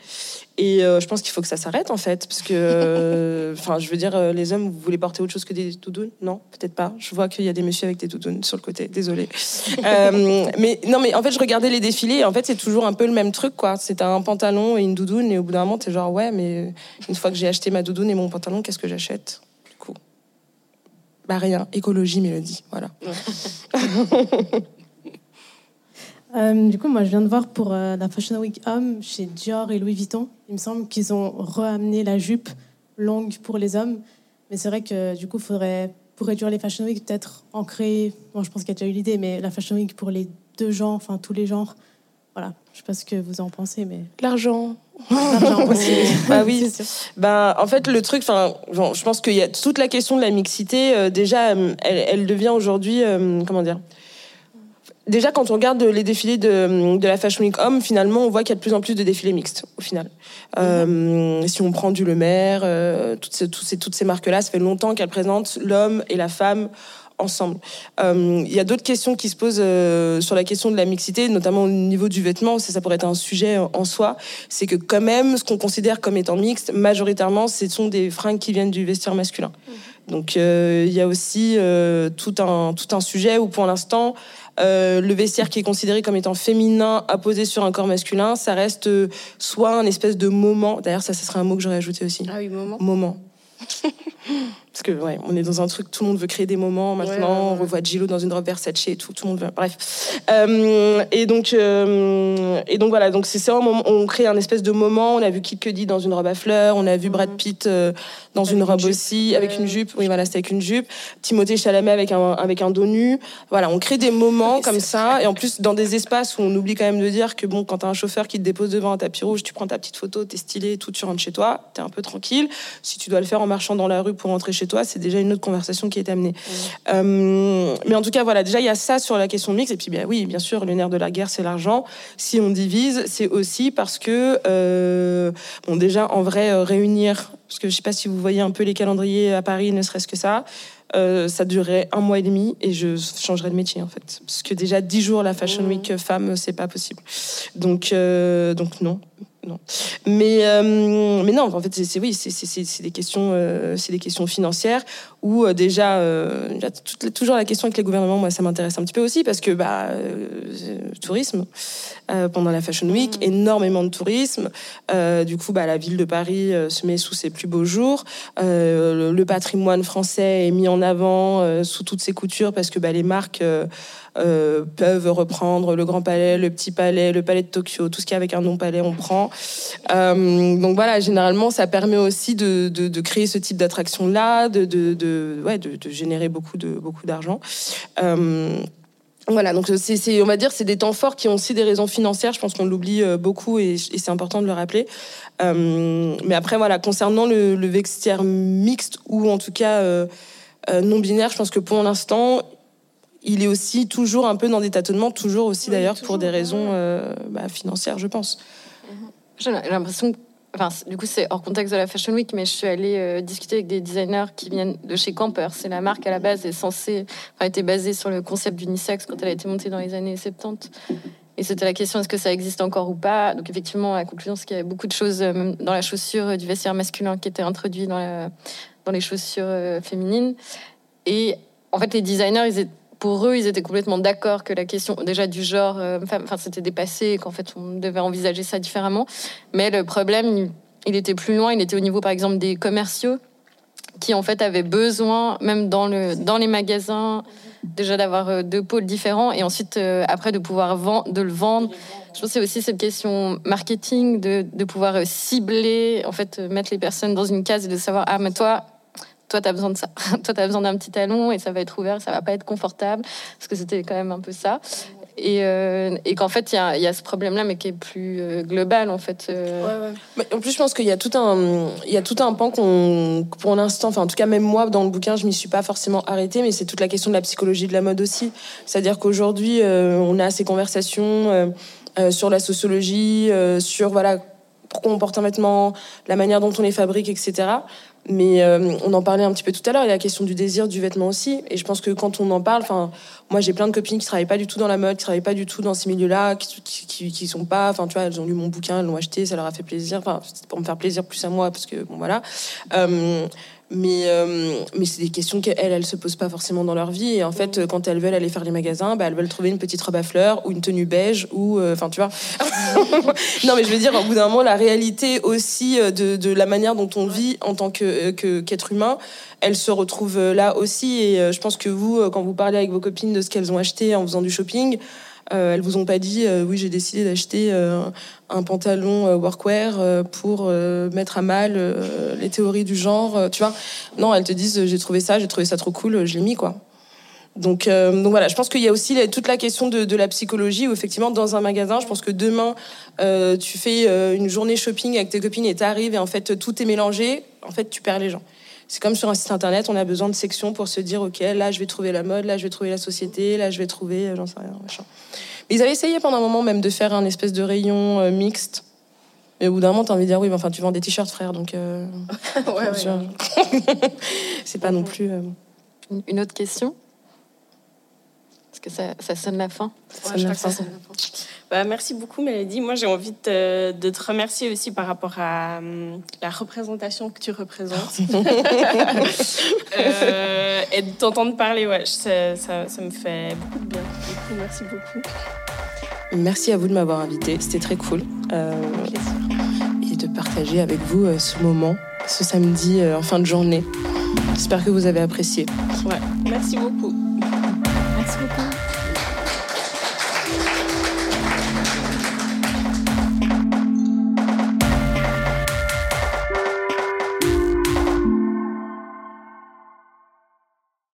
Et euh, je pense qu'il faut que ça s'arrête en fait, parce que, euh, enfin, je veux dire, euh, les hommes, vous voulez porter autre chose que des doudounes? Non, peut-être pas. Je vois qu'il y a des messieurs avec des doudounes sur le côté. Désolé. Euh, mais non, mais en fait, je regardais les défilés. Et en fait, c'est toujours un peu le même truc, quoi. C'est un pantalon et une doudoune, et au bout d'un moment, t'es genre, ouais, mais une fois que j'ai acheté ma doudoune et mon pantalon, qu'est-ce que j'achète? Du coup, bah rien. Écologie, mélodie, voilà. Euh, du coup, moi, je viens de voir pour euh, la Fashion Week Homme chez Dior et Louis Vuitton. Il me semble qu'ils ont ramené la jupe longue pour les hommes. Mais c'est vrai que du coup, faudrait, pour réduire les Fashion Week, peut-être en créer. Bon, je pense qu'il y a déjà eu l'idée, mais la Fashion Week pour les deux genres, enfin tous les genres. Voilà. Je sais pas ce que vous en pensez, mais. L'argent. L'argent aussi. Bah oui. C'est sûr. Ben, en fait, le truc, enfin, je pense qu'il y a toute la question de la mixité. euh, déjà, euh, elle, elle devient aujourd'hui, euh, comment dire Déjà, quand on regarde les défilés de, de la Fashion Week Homme, finalement, on voit qu'il y a de plus en plus de défilés mixtes, au final. Euh, si on prend du Le Maire, toutes ces, toutes ces, toutes ces marques-là, ça fait longtemps qu'elles présentent l'homme et la femme ensemble. Euh, Il y a d'autres questions qui se posent euh, sur la question de la mixité, notamment au niveau du vêtement. Ça, ça pourrait être un sujet en soi. C'est que quand même, ce qu'on considère comme étant mixte, majoritairement, ce sont des fringues qui viennent du vestiaire masculin. Donc euh, il y a aussi euh, tout, un, tout un sujet où pour l'instant, euh, le vestiaire qui est considéré comme étant féminin apposé sur un corps masculin, ça reste euh, soit un espèce de moment. D'ailleurs, ça, ce serait un mot que j'aurais ajouté aussi. Ah oui, moment. Moment. Parce que ouais, on est dans un truc, tout le monde veut créer des moments maintenant. Ouais. On revoit Gillo dans une robe Versace et tout, tout le monde veut. Bref. Euh, et donc, euh, et donc voilà, donc c'est moment- On crée un espèce de moment. On a vu Kid Cudi dans une robe à fleurs. On a vu Brad Pitt euh, dans Avec une robe aussi, avec une jupe. Oui, voilà, c'était avec une jupe. Timothée Chalamet avec un avec un dos nu. Voilà, on crée des moments comme ça. Et en plus, dans des espaces où on oublie quand même de dire que bon, quand t'as un chauffeur qui te dépose devant un tapis rouge, tu prends ta petite photo, t'es stylé, et tout, tu rentres chez toi, t'es un peu tranquille. Si tu dois le faire en marchant dans la rue pour rentrer chez toi, c'est déjà une autre conversation qui est amenée. Euh, mais en tout cas, voilà, déjà il y a ça sur la question mixte. Et puis, bien, oui, bien sûr, le nerf de la guerre, c'est l'argent. Si on divise, c'est aussi parce que, euh, bon, déjà en vrai, euh, réunir, parce que je sais pas si vous voyez un peu les calendriers à Paris, ne serait-ce que ça. euh, ça durerait un mois et demi et je changerais de métier en fait. Parce que déjà 10 jours la Fashion Week euh, femme, c'est pas possible. Donc, euh, donc non. Non. Mais, euh, mais non, en fait, c'est oui, c'est- des questions, euh, c'est des questions financières où euh, déjà, toute- toujours la question avec les gouvernements. Moi, ça m'intéresse un petit peu aussi parce que bah, tourisme pendant la Fashion Week, énormément de tourisme. Du coup, bah, la ville de Paris se met sous ses plus beaux jours. Le, le patrimoine français est mis en avant sous toutes ses coutures parce que bah, les marques euh, peuvent reprendre le Grand Palais, le Petit Palais, le Palais de Tokyo, tout ce qui est avec un nom palais, on prend. Euh, donc voilà, généralement, ça permet aussi de, créer ce type d'attraction-là, de, générer beaucoup de beaucoup d'argent. Euh, voilà, donc c'est, on va dire, c'est des temps forts qui ont aussi des raisons financières. Je pense qu'on l'oublie euh, beaucoup et, c'est important de le rappeler. Mais après, voilà, concernant le, le mixte ou en tout cas non binaire, je pense que pour l'instant, il est aussi toujours un peu dans des tâtonnements, toujours aussi d'ailleurs pour des raisons euh, bah, financières, je pense. J'ai l'impression que. Enfin, du coup, c'est hors contexte de la Fashion Week, mais je suis allée euh, discuter avec des designers qui viennent de chez Camper. C'est la marque à la base est censée, enfin, était basée sur le concept d'unisex quand elle a été montée dans les années 70. Et c'était la question est-ce que ça existe encore ou pas? Donc effectivement, la conclusion c'est qu'il y avait beaucoup de choses, euh, même dans la chaussure euh, du vestiaire masculin, qui étaient introduits dans, la- dans les chaussures féminines. Et en fait, les designers, ils étaient- pour eux, ils étaient complètement d'accord que la question déjà du genre, euh, femme, enfin, c'était dépassé et qu'en fait, on devait envisager ça différemment. Mais le problème, il, était plus loin. Il était au niveau, par exemple, des commerciaux qui en fait avaient besoin, même dans, le, dans les magasins, déjà d'avoir euh, deux pôles différents et ensuite euh, après de pouvoir vendre, de le vendre. Je pense aussi cette question marketing de, de pouvoir cibler, en fait, mettre les personnes dans une case et de savoir ah mais toi toi, tu as besoin de ça. toi, tu as besoin d'un petit talon et ça va être ouvert, ça va pas être confortable. Parce que c'était quand même un peu ça. Et, euh, qu'en fait, il y, a, ce problème-là, mais qui est plus euh, global, en fait. Euh. En plus, je pense qu'il y a tout un, y a tout un pan qu'on, pour l'instant, enfin, en tout cas, même moi, dans le bouquin, je m'y suis pas forcément arrêtée, mais c'est toute la question de la psychologie de la mode aussi. C'est-à-dire qu'aujourd'hui, on a ces conversations sur la sociologie, sur voilà pourquoi on porte un vêtement, la manière dont on les fabrique, etc. Mais euh, on en parlait un petit peu tout à l'heure, il y a la question du désir du vêtement aussi. Et je pense que quand on en parle, enfin, moi j'ai plein de copines qui travaillent pas du tout dans la mode, qui travaillent pas du tout dans ces milieux-là, qui, qui, qui, sont pas, enfin, tu vois, elles ont lu mon bouquin, elles l'ont acheté, ça leur a fait plaisir. Enfin, pour me faire plaisir plus à moi, parce que bon, voilà. Euh, mais, euh, mais c'est des questions qu'elles, elles se posent pas forcément dans leur vie. Et en fait, quand elles veulent aller faire les magasins, bah, elles veulent trouver une petite robe à fleurs ou une tenue beige ou, euh, enfin, tu vois. non, mais je veux dire, au bout d'un moment, la réalité aussi euh, de, de la manière dont on vit en tant que, que, qu'être humain, elle se retrouve là aussi. Et je pense que vous, quand vous parlez avec vos copines de ce qu'elles ont acheté en faisant du shopping, elles vous ont pas dit euh, oui j'ai décidé d'acheter euh, un pantalon workwear pour mettre à mal les théories du genre, tu vois. Non, elles te disent j'ai trouvé ça, j'ai trouvé ça trop cool, je l'ai mis quoi. Donc, donc voilà, je pense qu'il y a aussi toute la question de, de, la psychologie où effectivement dans un magasin, je pense que demain tu fais une journée shopping avec tes copines et t'arrives et en fait tout est mélangé, en fait tu perds les gens. C'est comme sur un site internet, on a besoin de sections pour se dire, ok, là je vais trouver la mode, là je vais trouver la société, là je vais trouver, j'en sais rien, machin. Mais ils avaient essayé pendant un moment même de faire un espèce de rayon euh, mixte. Et au bout d'un moment, t'as envie de dire, oui, mais enfin, tu vends des t-shirts, frère, donc. Euh, ouais, ouais. c'est pas non plus. Euh, Une autre question? Est-ce que ça, ça sonne la fin Ça sonne la fin. Bah, merci beaucoup, Mélodie. Moi, j'ai envie de, de, te remercier aussi par rapport à um, la représentation que tu représentes. euh, et de t'entendre parler, ouais, ça, ça, ça, me fait beaucoup de bien. Coup, merci beaucoup. Merci à vous de m'avoir invité. C'était très cool. Euh, et de partager avec vous euh, ce moment, ce samedi euh, en fin de journée. J'espère que vous avez apprécié. Ouais, merci beaucoup.